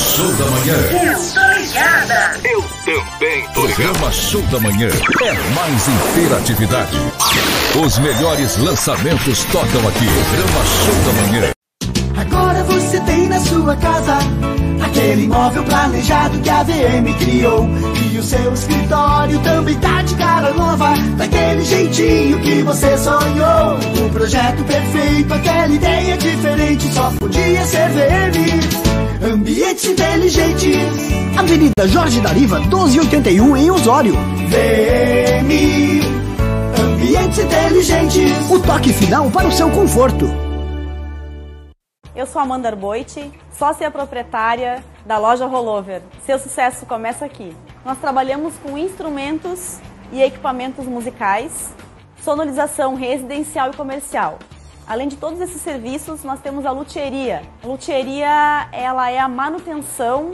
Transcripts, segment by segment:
Show da Manhã. Eu tô ligada. Eu também. Programa Show da Manhã é mais interatividade. Os melhores lançamentos tocam aqui. Programa Show da Manhã. Agora você tem na sua casa aquele imóvel planejado que a VM criou. E o seu escritório também tá de cara nova, daquele jeitinho que você sonhou. O projeto perfeito, aquela ideia diferente, só podia ser VM. Ambientes inteligentes. Avenida Jorge Dariva, 1281 em Osório. VM. Ambientes inteligentes. O toque final para o seu conforto. Eu sou Amanda Arboit, sócia proprietária da loja Rollover. Seu sucesso começa aqui. Nós trabalhamos com instrumentos e equipamentos musicais, sonorização residencial e comercial. Além de todos esses serviços, nós temos a luthieria. A luthieria ela é a manutenção,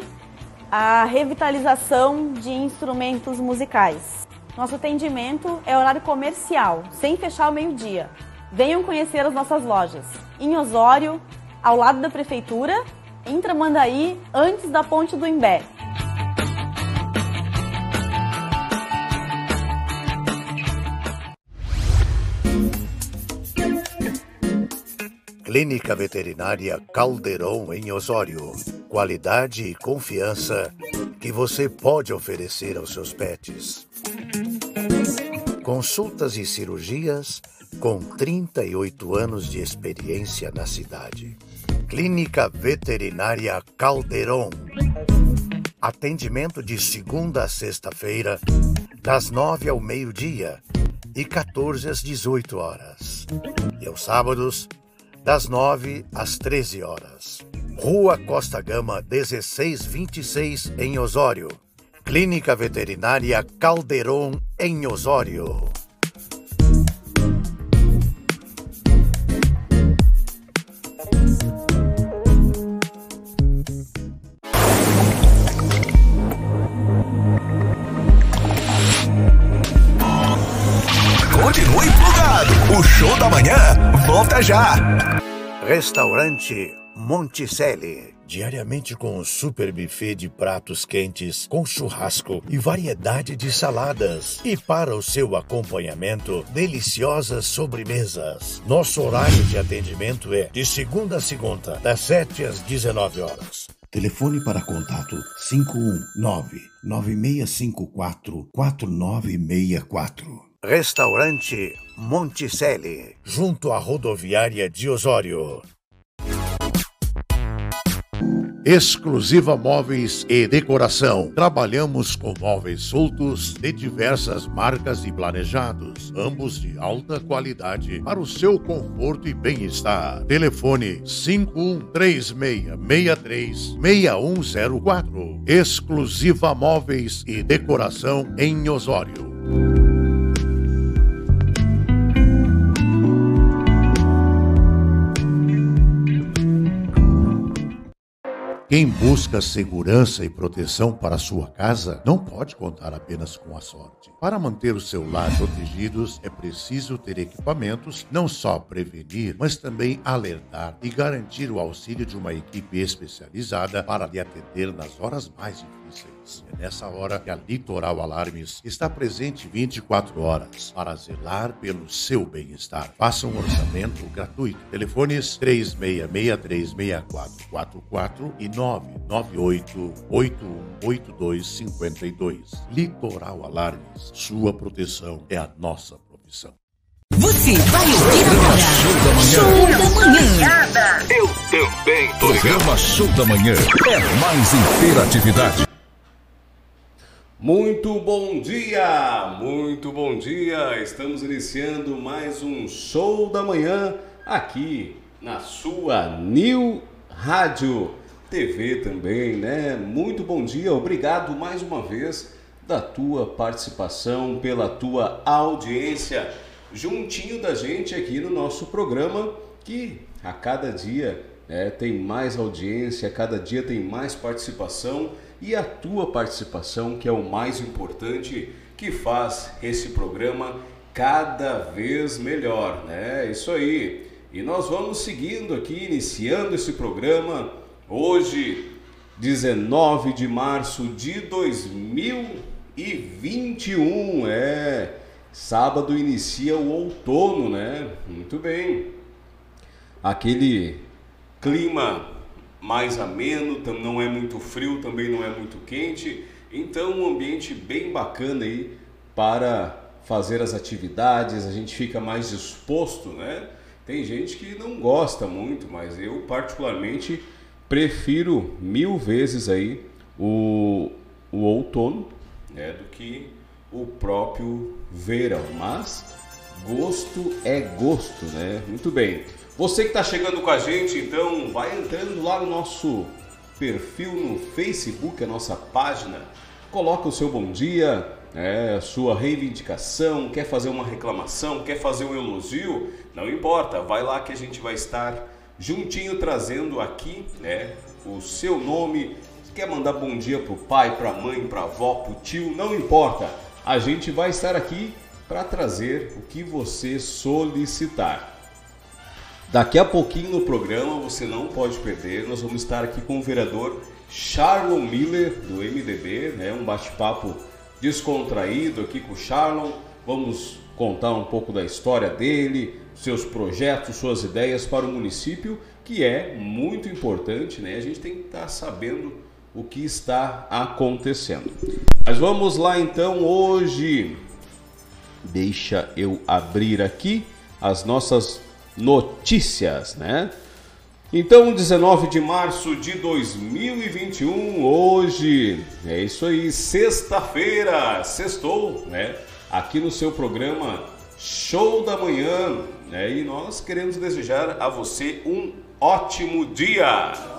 a revitalização de instrumentos musicais. Nosso atendimento é horário comercial, sem fechar ao meio-dia. Venham conhecer as nossas lojas. Em Osório, ao lado da prefeitura, em Tramandaí, antes da ponte do Imbé. Clínica Veterinária Caldeirão em Osório. Qualidade e confiança que você pode oferecer aos seus pets. Consultas e cirurgias com 38 anos de experiência na cidade. Clínica Veterinária Caldeirão. Atendimento de segunda a sexta-feira, das 9 ao meio-dia e 14 às 18 horas. E aos sábados, das 9 às 13 horas. Rua Costa Gama, 1626, em Osório. Clínica Veterinária Caldeirão, em Osório. Volta já. Restaurante Monticelli. Diariamente com um super buffet de pratos quentes, com churrasco e variedade de saladas. E para o seu acompanhamento, deliciosas sobremesas. Nosso horário de atendimento é de segunda a segunda, das 7 às 19 horas. Telefone para contato 519-9654-4964. Restaurante Monticelli, junto à rodoviária de Osório. Exclusiva Móveis e Decoração. Trabalhamos com móveis soltos de diversas marcas e planejados, ambos de alta qualidade para o seu conforto e bem-estar. Telefone 5136636104. Exclusiva Móveis e Decoração em Osório. Quem busca segurança e proteção para sua casa não pode contar apenas com a sorte. Para manter o seu lar protegidos, é preciso ter equipamentos, não só prevenir, mas também alertar e garantir o auxílio de uma equipe especializada para lhe atender nas horas mais difíceis. É nessa hora que a Litoral Alarmes está presente 24 horas para zelar pelo seu bem-estar. Faça um orçamento gratuito. Telefones 36636444 e 998818252. Litoral Alarmes. Sua proteção é a nossa profissão. Você vai ouvir agora. Show da manhã. Eu também. Programa Show da Manhã é mais interatividade. Muito bom dia, muito bom dia. Estamos iniciando mais um show da manhã aqui na sua New Rádio TV também, né? Muito bom dia, obrigado mais uma vez da tua participação, pela tua audiência, juntinho da gente aqui no nosso programa que a cada dia né, tem mais audiência, cada dia tem mais participação e a tua participação, que é o mais importante, que faz esse programa cada vez melhor, né? Isso aí. E nós vamos seguindo aqui, iniciando esse programa hoje, 19 de março de 2021. É, sábado inicia o outono, né? Muito bem. Aquele clima mais ameno, não é muito frio, também não é muito quente. Então, um ambiente bem bacana aí para fazer as atividades, a gente fica mais disposto, né? Tem gente que não gosta muito, mas eu particularmente prefiro mil vezes aí o, o outono né, do que o próprio verão. Mas gosto é gosto, né? Muito bem. Você que está chegando com a gente, então vai entrando lá no nosso perfil no Facebook, a nossa página, coloca o seu bom dia, né, sua reivindicação, quer fazer uma reclamação, quer fazer um elogio, não importa, vai lá que a gente vai estar juntinho trazendo aqui né, o seu nome. Quer mandar bom dia para o pai, para a mãe, para a avó, o tio, não importa. A gente vai estar aqui para trazer o que você solicitar. Daqui a pouquinho no programa, você não pode perder, nós vamos estar aqui com o vereador Charlon Miller, do MDB, né, um bate-papo descontraído aqui com o Charlon. Vamos contar um pouco da história dele, seus projetos, suas ideias para o município, que é muito importante, né? A gente tem que estar sabendo o que está acontecendo. Mas vamos lá então hoje. Deixa eu abrir aqui as nossas notícias, né? Então, 19 de março de 2021, hoje, é isso aí, sexta-feira, sextou, né? Aqui no seu programa Show da Manhã, né? E nós queremos desejar a você um ótimo dia.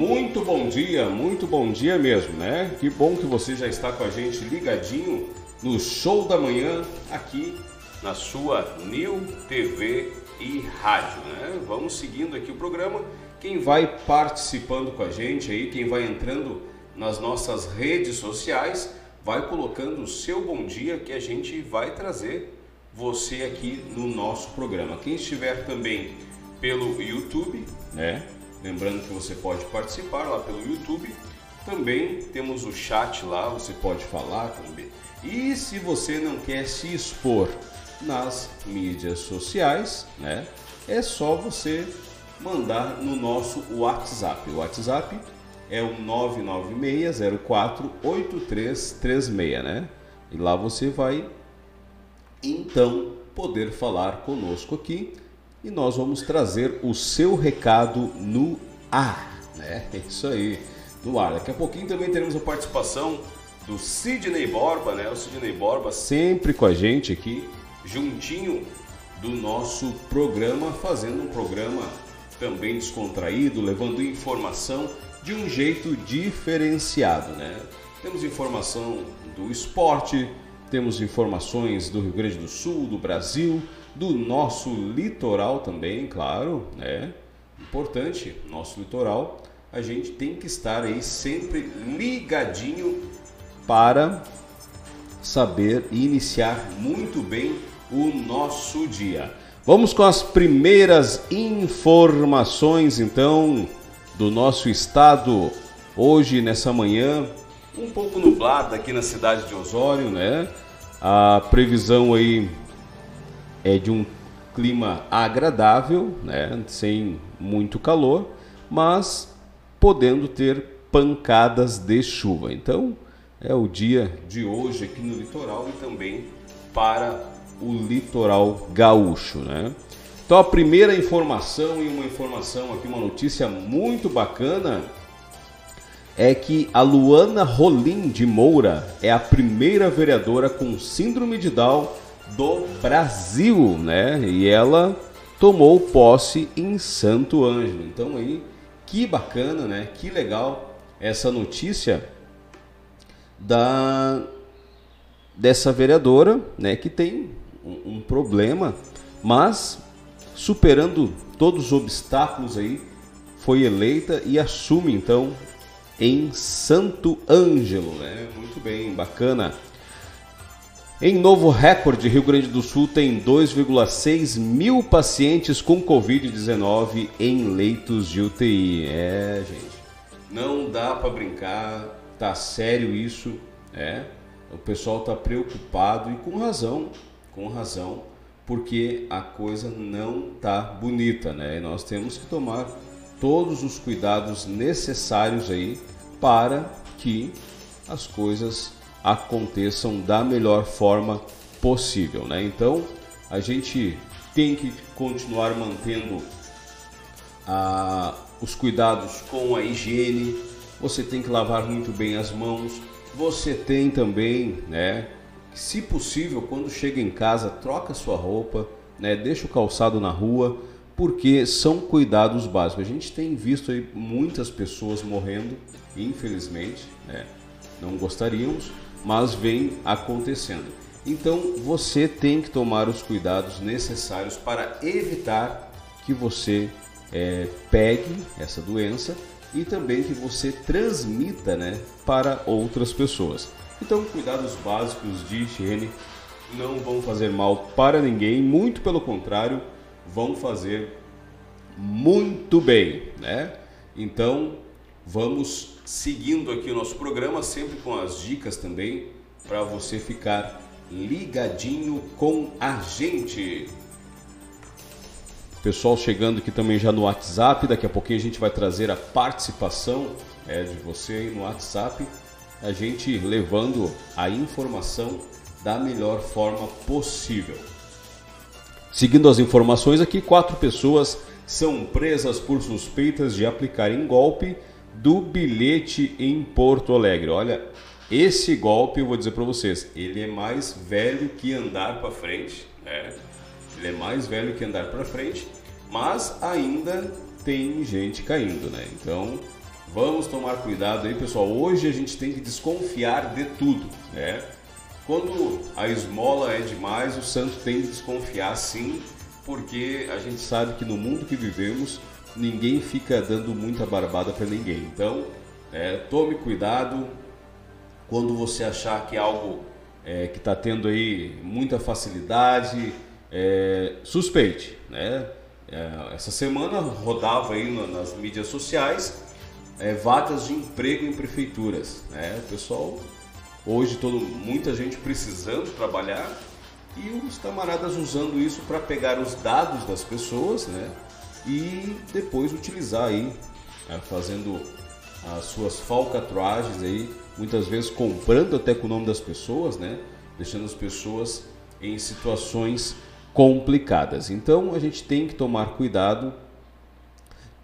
Muito bom dia, muito bom dia mesmo, né? Que bom que você já está com a gente ligadinho no show da manhã aqui na sua New TV e rádio, né? Vamos seguindo aqui o programa. Quem vai participando com a gente aí, quem vai entrando nas nossas redes sociais, vai colocando o seu bom dia que a gente vai trazer você aqui no nosso programa. Quem estiver também pelo YouTube, né? Lembrando que você pode participar lá pelo YouTube. Também temos o chat lá, você pode falar também. E se você não quer se expor nas mídias sociais, né? É só você mandar no nosso WhatsApp. O WhatsApp é o 996048336, né? E lá você vai então poder falar conosco aqui e nós vamos trazer o seu recado no ar, né? É isso aí, no ar. Daqui a pouquinho também teremos a participação do Sidney Borba, né? O Sidney Borba sempre com a gente aqui, juntinho do nosso programa, fazendo um programa também descontraído, levando informação de um jeito diferenciado, né? Temos informação do esporte, temos informações do Rio Grande do Sul, do Brasil, do nosso litoral também, claro, né? Importante, nosso litoral, a gente tem que estar aí sempre ligadinho para saber e iniciar muito bem o nosso dia. Vamos com as primeiras informações então do nosso estado hoje nessa manhã, um pouco nublada aqui na cidade de Osório, né? A previsão aí é de um clima agradável, né, sem muito calor, mas podendo ter pancadas de chuva. Então, é o dia de hoje aqui no litoral e também para o litoral gaúcho, né? Então, a primeira informação e uma informação aqui, uma notícia muito bacana é que a Luana Rolim de Moura é a primeira vereadora com síndrome de Down do Brasil, né? E ela tomou posse em Santo Ângelo. Então aí, que bacana, né? Que legal essa notícia da dessa vereadora, né, que tem um, um problema, mas superando todos os obstáculos aí, foi eleita e assume então em Santo Ângelo, né? Muito bem, bacana. Em novo recorde, Rio Grande do Sul tem 2,6 mil pacientes com Covid-19 em leitos de UTI. É, gente, não dá para brincar, tá sério isso, é. O pessoal tá preocupado e com razão, com razão, porque a coisa não tá bonita, né? E nós temos que tomar todos os cuidados necessários aí para que as coisas aconteçam da melhor forma possível, né? Então, a gente tem que continuar mantendo a, os cuidados com a higiene. Você tem que lavar muito bem as mãos. Você tem também, né? Se possível, quando chega em casa, troca sua roupa, né? Deixa o calçado na rua, porque são cuidados básicos. A gente tem visto aí muitas pessoas morrendo, infelizmente, né? Não gostaríamos, mas vem acontecendo. Então você tem que tomar os cuidados necessários para evitar que você é, pegue essa doença e também que você transmita né, para outras pessoas. Então, cuidados básicos de higiene não vão fazer mal para ninguém, muito pelo contrário, vão fazer muito bem, né? Então, vamos seguindo aqui o nosso programa, sempre com as dicas também, para você ficar ligadinho com a gente. Pessoal chegando aqui também já no WhatsApp, daqui a pouquinho a gente vai trazer a participação é, de você aí no WhatsApp, a gente levando a informação da melhor forma possível. Seguindo as informações aqui, quatro pessoas são presas por suspeitas de aplicarem golpe do bilhete em Porto Alegre. Olha, esse golpe eu vou dizer para vocês, ele é mais velho que andar para frente, né? Ele é mais velho que andar para frente, mas ainda tem gente caindo, né? Então, vamos tomar cuidado aí, pessoal. Hoje a gente tem que desconfiar de tudo, né? Quando a esmola é demais, o santo tem que desconfiar sim, porque a gente sabe que no mundo que vivemos ninguém fica dando muita barbada para ninguém. Então, é, tome cuidado quando você achar que algo é, que está tendo aí muita facilidade, é, suspeite, né? É, essa semana rodava aí nas mídias sociais é, vagas de emprego em prefeituras, né? O pessoal hoje todo muita gente precisando trabalhar e os camaradas usando isso para pegar os dados das pessoas, né? E depois utilizar aí, né, fazendo as suas falcatruagens aí, muitas vezes comprando até com o nome das pessoas, né? Deixando as pessoas em situações complicadas. Então a gente tem que tomar cuidado,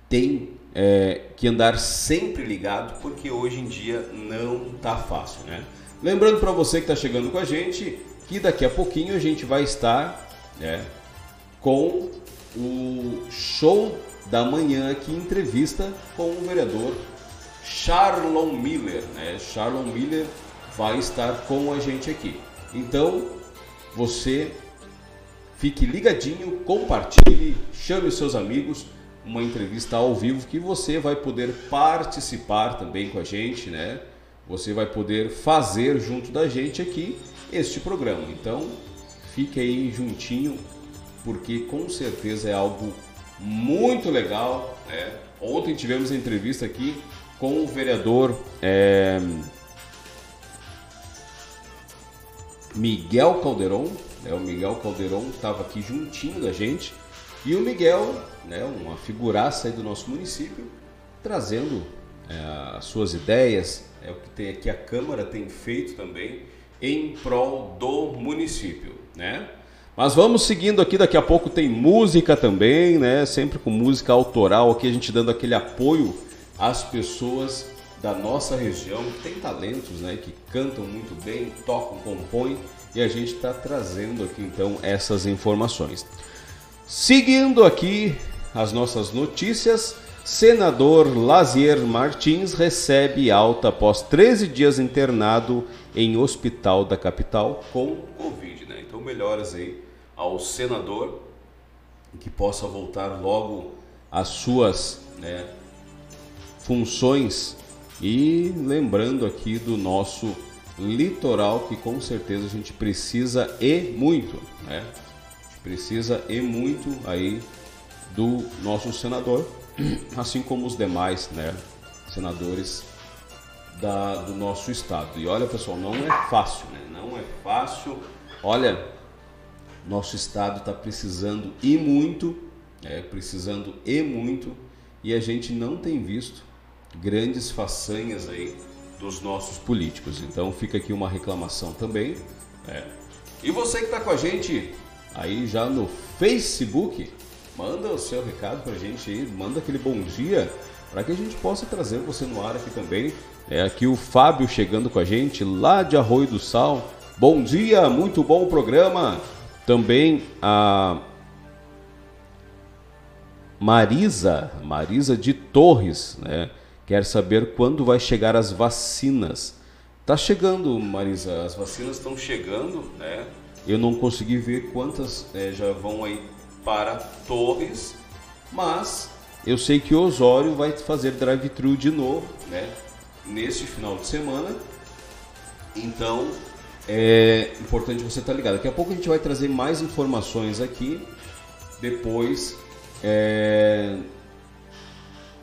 tem é, que andar sempre ligado, porque hoje em dia não tá fácil, né? Lembrando para você que está chegando com a gente que daqui a pouquinho a gente vai estar né, com o show da manhã aqui, entrevista com o vereador Charlon Miller. Né? Charlon Miller vai estar com a gente aqui. Então, você fique ligadinho, compartilhe, chame seus amigos, uma entrevista ao vivo que você vai poder participar também com a gente, né? Você vai poder fazer junto da gente aqui este programa. Então, fique aí juntinho porque com certeza é algo muito legal. Né? Ontem tivemos entrevista aqui com o vereador é, Miguel Calderon. Né? O Miguel Calderon estava aqui juntinho da gente. E o Miguel, né, uma figuraça aí do nosso município, trazendo é, as suas ideias, é o que tem aqui a Câmara tem feito também em prol do município, né? Mas vamos seguindo aqui, daqui a pouco tem música também, né? Sempre com música autoral aqui, a gente dando aquele apoio às pessoas da nossa região que tem talentos, né? Que cantam muito bem, tocam, compõem e a gente está trazendo aqui então essas informações. Seguindo aqui as nossas notícias, senador Lazier Martins recebe alta após 13 dias internado em hospital da capital com Covid, né? Então melhoras aí ao senador que possa voltar logo às suas né, funções e lembrando aqui do nosso litoral que com certeza a gente precisa e muito, né? A gente precisa e muito aí do nosso senador, assim como os demais, né, senadores da, do nosso estado. E olha, pessoal, não é fácil, né? Não é fácil. Olha, nosso estado está precisando e muito, é, precisando e muito, e a gente não tem visto grandes façanhas aí dos nossos políticos. Então fica aqui uma reclamação também. É. E você que está com a gente aí já no Facebook, manda o seu recado para a gente aí, manda aquele bom dia para que a gente possa trazer você no ar aqui também. É aqui o Fábio chegando com a gente lá de Arroio do Sal. Bom dia, muito bom o programa. Também a Marisa, Marisa de Torres, né? Quer saber quando vai chegar as vacinas. Tá chegando, Marisa, as vacinas estão chegando, né? Eu não consegui ver quantas é, já vão aí para Torres, mas eu sei que Osório vai fazer drive-thru de novo, né? Neste final de semana. Então, é importante você estar tá ligado. Daqui a pouco a gente vai trazer mais informações aqui. Depois é,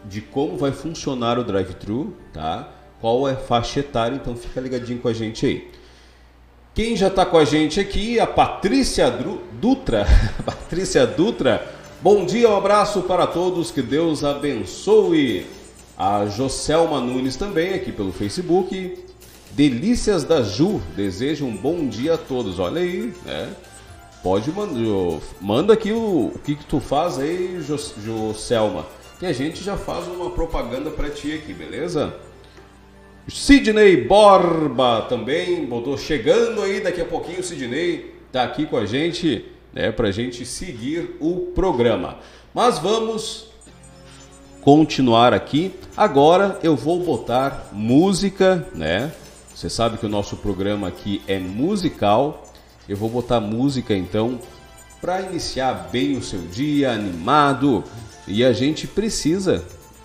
de como vai funcionar o drive-thru, tá? Qual é a faixa etária, então fica ligadinho com a gente aí. Quem já está com a gente aqui, a Patrícia Dutra. Patrícia Dutra, bom dia, um abraço para todos, que Deus abençoe. A Joselma Nunes também aqui pelo Facebook. Delícias da Ju, desejo um bom dia a todos. Olha aí, né? Pode mandar, manda aqui o, o que, que tu faz aí, Joselma, que a gente já faz uma propaganda para ti aqui, beleza? Sidney Borba também, botou chegando aí daqui a pouquinho Sidney tá aqui com a gente, né, pra gente seguir o programa. Mas vamos continuar aqui. Agora eu vou botar música, né? Você sabe que o nosso programa aqui é musical. Eu vou botar música então para iniciar bem o seu dia, animado. E a gente precisa,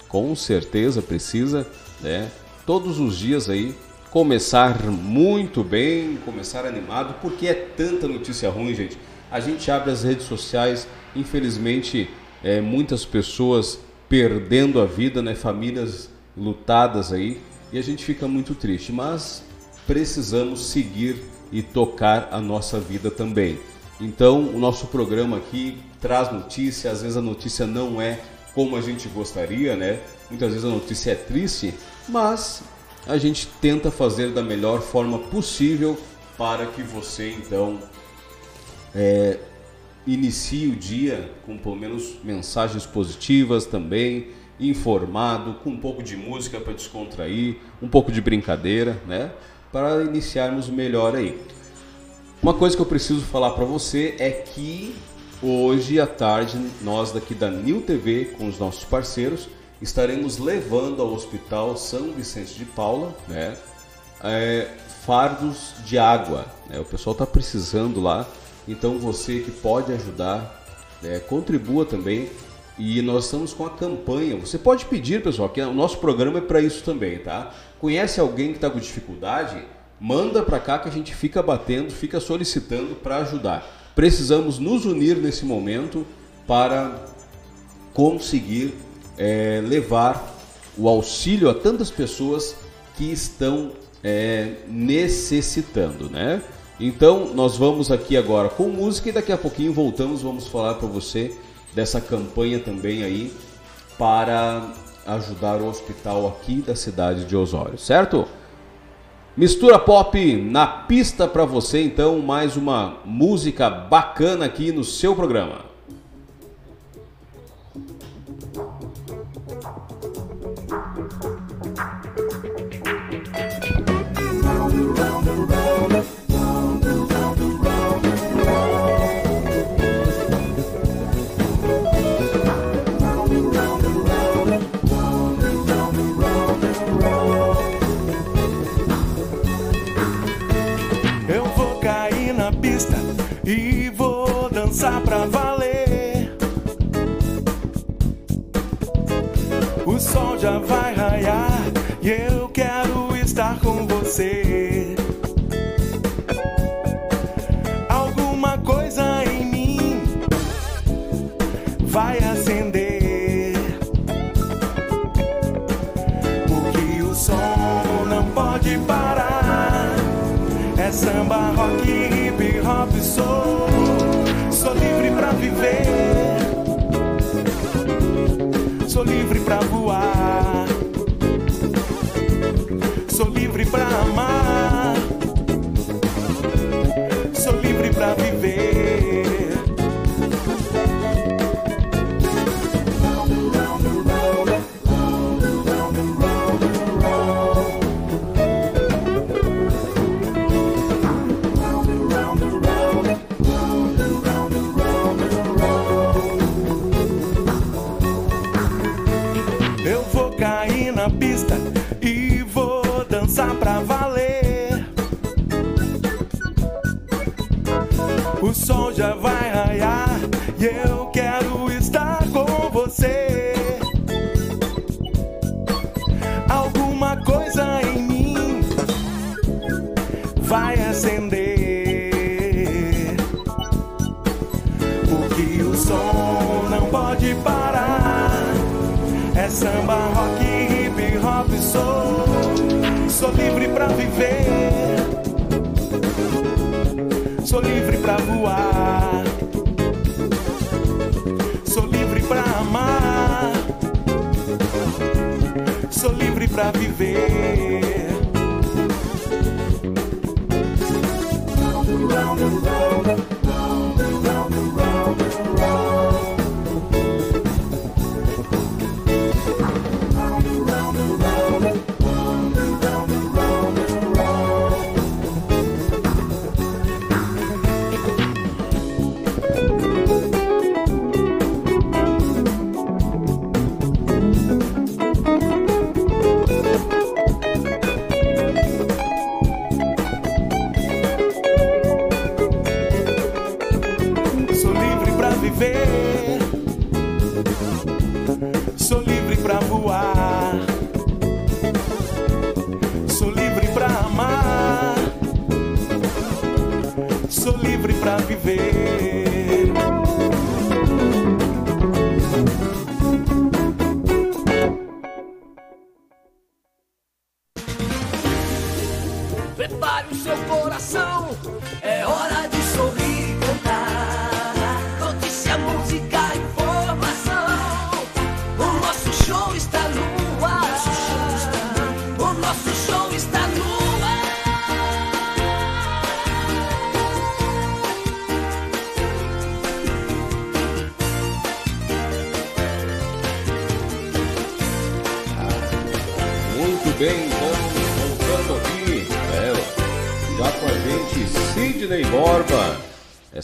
com certeza precisa, né? todos os dias aí começar muito bem, começar animado, porque é tanta notícia ruim, gente. A gente abre as redes sociais, infelizmente, é, muitas pessoas perdendo a vida, né? Famílias lutadas aí, e a gente fica muito triste, mas precisamos seguir e tocar a nossa vida também. Então, o nosso programa aqui traz notícia, às vezes a notícia não é como a gente gostaria, né? Muitas vezes a notícia é triste, mas a gente tenta fazer da melhor forma possível para que você então é, inicie o dia com pelo menos mensagens positivas também, informado, com um pouco de música para descontrair, um pouco de brincadeira, né? Para iniciarmos melhor aí. Uma coisa que eu preciso falar para você é que hoje à tarde nós daqui da New TV com os nossos parceiros estaremos levando ao Hospital São Vicente de Paula né, é, fardos de água. Né? O pessoal está precisando lá, então você que pode ajudar, né, contribua também. E nós estamos com a campanha. Você pode pedir, pessoal, que o nosso programa é para isso também, tá? Conhece alguém que está com dificuldade? Manda para cá que a gente fica batendo, fica solicitando para ajudar. Precisamos nos unir nesse momento para conseguir é, levar o auxílio a tantas pessoas que estão é, necessitando, né? Então nós vamos aqui agora com música e daqui a pouquinho voltamos, vamos falar para você dessa campanha também aí para ajudar o hospital aqui da cidade de Osório, certo? Mistura pop na pista para você, então mais uma música bacana aqui no seu programa. Rock, hip hop, sou. Sou livre pra viver. Sou livre pra voar. Sou livre pra amar. Dançar pra valer. Viver. Sou livre pra voar. Sou livre pra amar. Sou livre pra viver.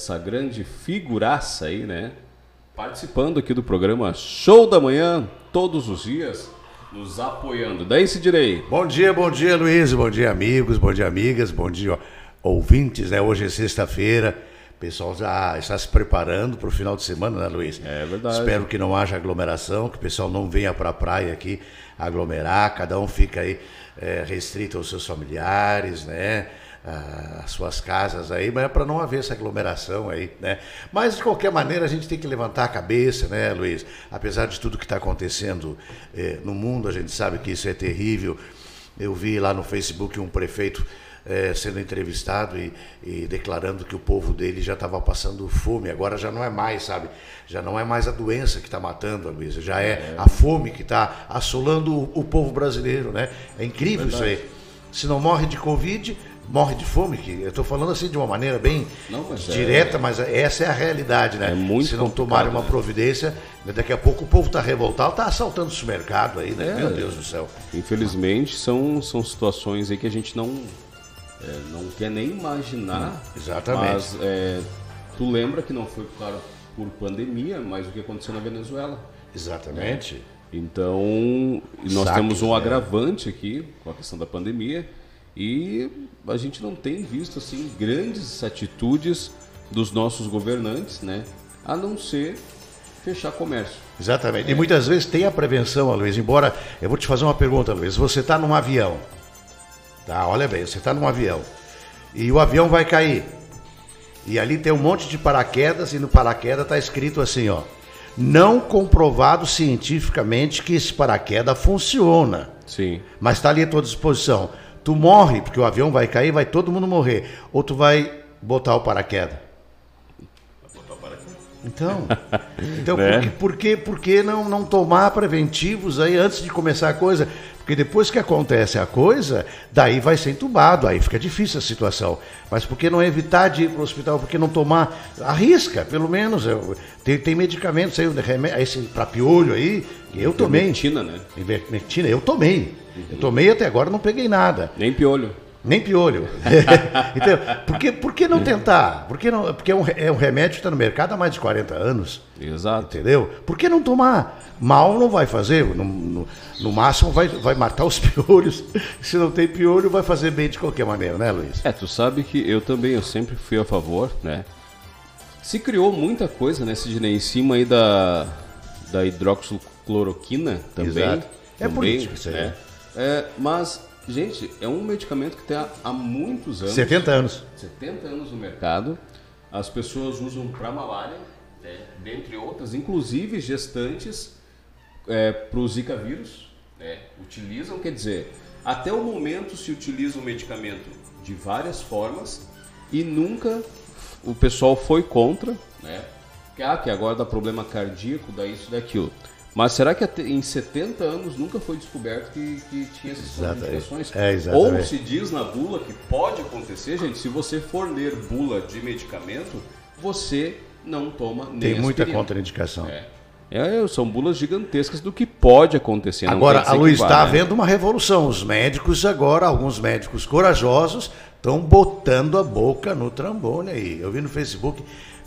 Essa grande figuraça aí, né? Participando aqui do programa Show da Manhã, todos os dias, nos apoiando. Daí, Sidney. Bom dia, bom dia, Luiz. Bom dia, amigos. Bom dia, amigas. Bom dia, ouvintes. Né? Hoje é sexta-feira. O pessoal já está se preparando para o final de semana, né, Luiz? É verdade. Espero que não haja aglomeração, que o pessoal não venha para a praia aqui aglomerar. Cada um fica aí é, restrito aos seus familiares, né? Ah, As suas casas aí, mas é para não haver essa aglomeração aí, né? Mas de qualquer maneira a gente tem que levantar a cabeça, né, Luiz? Apesar de tudo que está acontecendo eh, no mundo, a gente sabe que isso é terrível. Eu vi lá no Facebook um prefeito eh, sendo entrevistado e, e declarando que o povo dele já estava passando fome. Agora já não é mais, sabe? Já não é mais a doença que está matando Luísa, já é, a fome que está assolando o, o povo brasileiro, né? É incrível isso aí. Se não morre de Covid, morre de fome. Que eu estou falando assim de uma maneira bem Não, mas é- direta, mas essa é a realidade, né? É muito Se não tomarem uma né? providência, daqui a pouco o povo está revoltado, está assaltando o supermercado aí, né? É. Meu Deus do céu. Infelizmente, são, são situações aí que a gente não, é, não quer nem imaginar. Exatamente. Mas é, tu lembra que não foi claro, por pandemia, mas o que aconteceu na Venezuela. Exatamente. Então, nós Saques, temos um né? agravante aqui com a questão da pandemia e a gente não tem visto assim grandes atitudes dos nossos governantes, né? A não ser fechar comércio. Exatamente. E muitas vezes tem a prevenção, Luiz. Embora, eu vou te fazer uma pergunta, Luiz. Você está num avião. Tá, olha bem, você está num avião. E o avião vai cair. E ali tem um monte de paraquedas e no paraquedas está escrito assim, ó. Não comprovado cientificamente que esse paraquedas funciona. Sim. Mas está ali à tua disposição. Tu morre, porque o avião vai cair, vai todo mundo morrer. Ou tu vai botar o paraquedas. Então, então Né? por, que, por, que, por que não, não tomar preventivos aí antes de começar a coisa? Porque depois que acontece a coisa, daí vai ser entubado, aí fica difícil a situação. Mas por que não evitar de ir para o hospital? Por que não tomar? Arrisca, pelo menos. Eu- tem, tem medicamentos aí, esse para piolho aí, que eu tomei. Ivermectina, né? Ivermectina, eu tomei. Eu tomei até agora, não peguei nada. Nem piolho. Nem piolho. então, por que, por que não tentar? Por que não, porque é um, é um remédio que está no mercado há mais de 40 anos. Exato. Entendeu? Por que não tomar? Mal não vai fazer. No, no- no máximo vai, vai matar os piolhos. Se não tem piolho, vai fazer bem de qualquer maneira, né, Luiz? É, tu sabe que eu também, eu sempre fui a favor, né? Se criou muita coisa, né, Sidney, em cima aí da, da hidroxicloroquina também. Exato. É também, política isso aí. né? É, mas, gente, é um medicamento que tem há, há muitos anos. 70 anos. 70 anos no mercado. As pessoas usam para malária, né, dentre outras, inclusive gestantes para o Zika vírus. né, utilizam, quer dizer, até o momento se utiliza o medicamento de várias formas e nunca o pessoal foi contra, né? Que, ah, que agora dá problema cardíaco, dá isso, daquilo. Mas será que em 70 anos nunca foi descoberto que, que tinha essas complicações? É. Ou se diz na bula que pode acontecer, gente, se você for ler bula de medicamento, você não toma nem Tem muita aspirina. contraindicação. É. É, são bulas gigantescas do que pode acontecer. Agora, a Luiz, está né? havendo uma revolução. Os médicos agora, alguns médicos corajosos, estão botando a boca no trambone aí. Eu vi no Facebook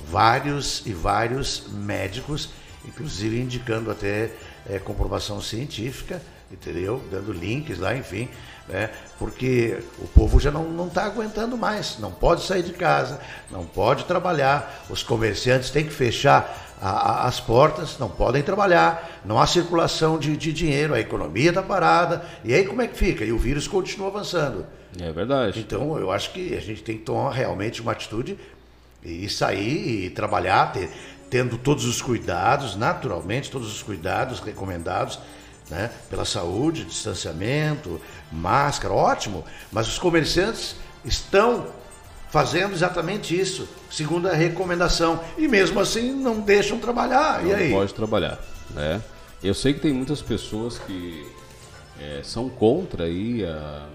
vários e vários médicos, inclusive indicando até eh, comprovação científica, entendeu? Dando links lá, enfim. Né? Porque o povo já não está aguentando mais. Não pode sair de casa, não pode trabalhar. Os comerciantes têm que fechar a- a- as portas, não podem trabalhar, não há circulação de, de dinheiro, a economia está parada. E aí como é que fica? E o vírus continua avançando. É verdade. Então eu acho que a gente tem que tomar realmente uma atitude e sair e trabalhar, ter- tendo todos os cuidados, naturalmente, todos os cuidados recomendados né, pela saúde, distanciamento, máscara, ótimo. Mas os comerciantes estão fazendo exatamente isso, segundo a recomendação. E mesmo assim não deixam trabalhar. e não aí? pode trabalhar, né? Eu sei que tem muitas pessoas que é, são contra aí a,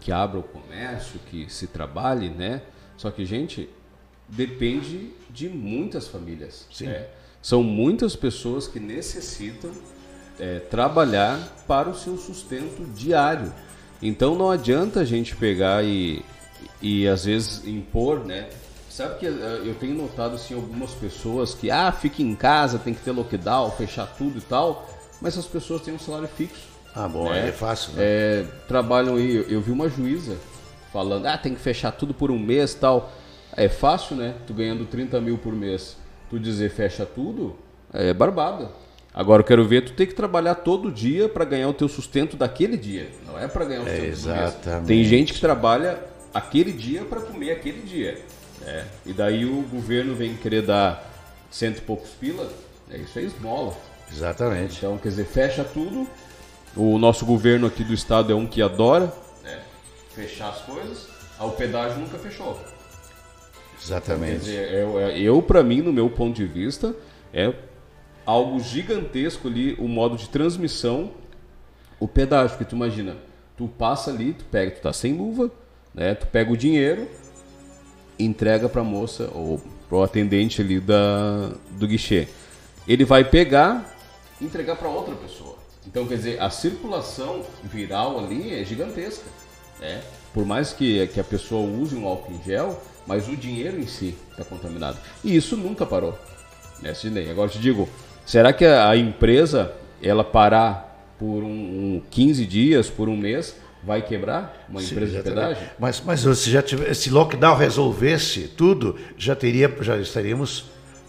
que abra o comércio, que se trabalhe, né? Só que, gente, depende de muitas famílias. Sim. né? São muitas pessoas que necessitam é, trabalhar para o seu sustento diário. Então não adianta a gente pegar e, e às vezes impor, né? Sabe que eh, eu tenho notado assim algumas pessoas que ah, fica em casa, tem que ter lockdown, fechar tudo e tal, mas essas pessoas têm um salário fixo. Ah, bom, né? é fácil, né? É, trabalham aí, eu- eu vi uma juíza falando, ah, tem que fechar tudo por um mês tal. É fácil, né? Tu ganhando 30 mil por mês, tu dizer fecha tudo, é barbada. Agora eu quero ver tu ter que trabalhar todo dia para ganhar o teu sustento daquele dia. Não é para ganhar o sustento do mês. exatamente. Tem gente que trabalha aquele dia para comer aquele dia. né? E daí o governo vem querer dar cento e poucos pila, é isso é esmola. Exatamente. Então, quer dizer, fecha tudo. O nosso governo aqui do estado é um que adora né, fechar as coisas. A o pedágio nunca fechou. Exatamente. dizer, eu, eu para mim, no meu ponto de vista, é algo gigantesco ali o modo de transmissão, o pedágio. Porque tu imagina, tu passa ali, tu pega, tu tá sem luva, né? Tu pega o dinheiro, entrega pra moça ou pro atendente ali da, do guichê. Ele vai pegar e entregar para outra pessoa. Então, quer dizer, a circulação viral ali é gigantesca. Né? Por mais que, que a pessoa use um álcool em gel, mas o dinheiro em si está contaminado. E isso nunca parou. Né, Sidney? Agora te digo, será que a, a empresa, ela parar por um, um 15 dias, por um mês, vai quebrar uma Sim, empresa de exatamente. pedágio? Mas, mas se já tiver, se lockdown resolvesse tudo, já teria, já estaríamos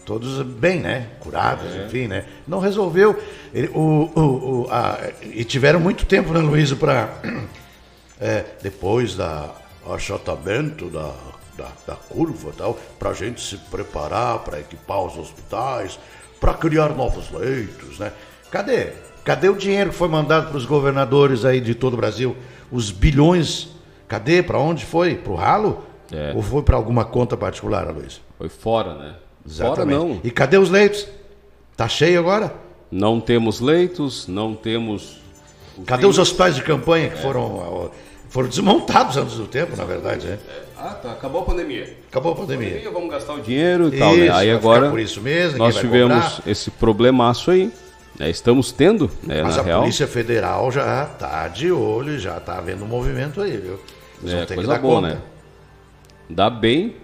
todos bem, né? Curados, enfim, né? Não resolveu. Ele- o, o, o- a- e tiveram muito tempo, né, Luiz, para depois da achatamento da, da, da curva tal, para a gente se preparar para equipar os hospitais, para criar novos leitos, né? Cadê? Cadê o dinheiro que foi mandado para os governadores aí de todo o Brasil? Os bilhões, cadê? Para onde foi? Para o ralo? É. Ou foi para alguma conta particular, Luiz? Foi fora, né? Fora Exatamente. não. E cadê os leitos? Tá cheio agora? Não temos leitos, não temos. Cadê os hospitais de campanha que foram, ó, foram desmontados antes do tempo, na verdade, né? Ah, tá. Acabou a pandemia. Acabou a pandemia. Vamos gastar o dinheiro e tal, né? Isso, Aí agora por isso mesmo, nós tivemos cobrar. esse problemaço aí. Né? Estamos tendo, né, Mas na a real. Polícia Federal já tá de olho, já tá havendo um movimento aí, viu? Eles É, coisa boa, conta. né? Dá bem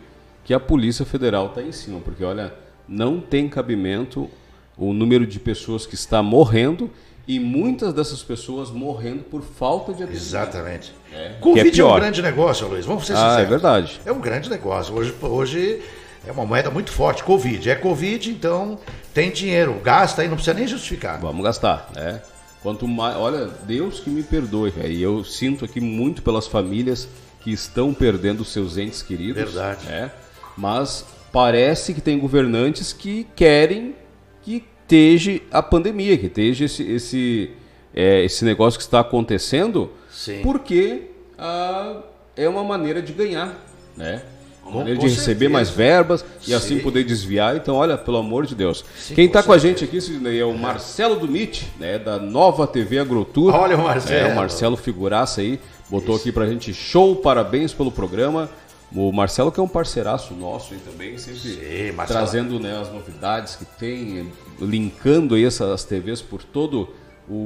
que a Polícia Federal está em cima, porque olha, não tem cabimento o número de pessoas que está morrendo e muitas dessas pessoas morrendo por falta de atendimento. Exatamente. É, Covid que é é, um grande negócio, Luiz. Vamos ser Ah, sinceros. é verdade. É um grande negócio. Hoje, hoje é uma moeda muito forte. Covid. É Covid, então tem dinheiro. Gasta aí, não precisa nem justificar. Vamos gastar, né? Quanto mais, olha, Deus que me perdoe, e eu sinto aqui muito pelas famílias que estão perdendo seus entes queridos. Verdade. né? Mas parece que tem governantes que querem que esteja a pandemia, que esteja esse, esse, é, esse negócio que está acontecendo, Sim. porque ah, é uma maneira de ganhar, né? Uma Com- maneira com de receber certeza. mais verbas e assim Sim. poder desviar. Então, olha, pelo amor de Deus. Quem está com a gente aqui Sidney, é o Marcelo Dumit, né, da Nova TV AgroTour. Olha o Marcelo. É, o Marcelo figuraça aí, botou aqui pra gente show, parabéns pelo programa. O Marcelo que é um parceiraço nosso aí também, sempre Sim, trazendo né, as novidades que tem, linkando aí essas TVs por todo o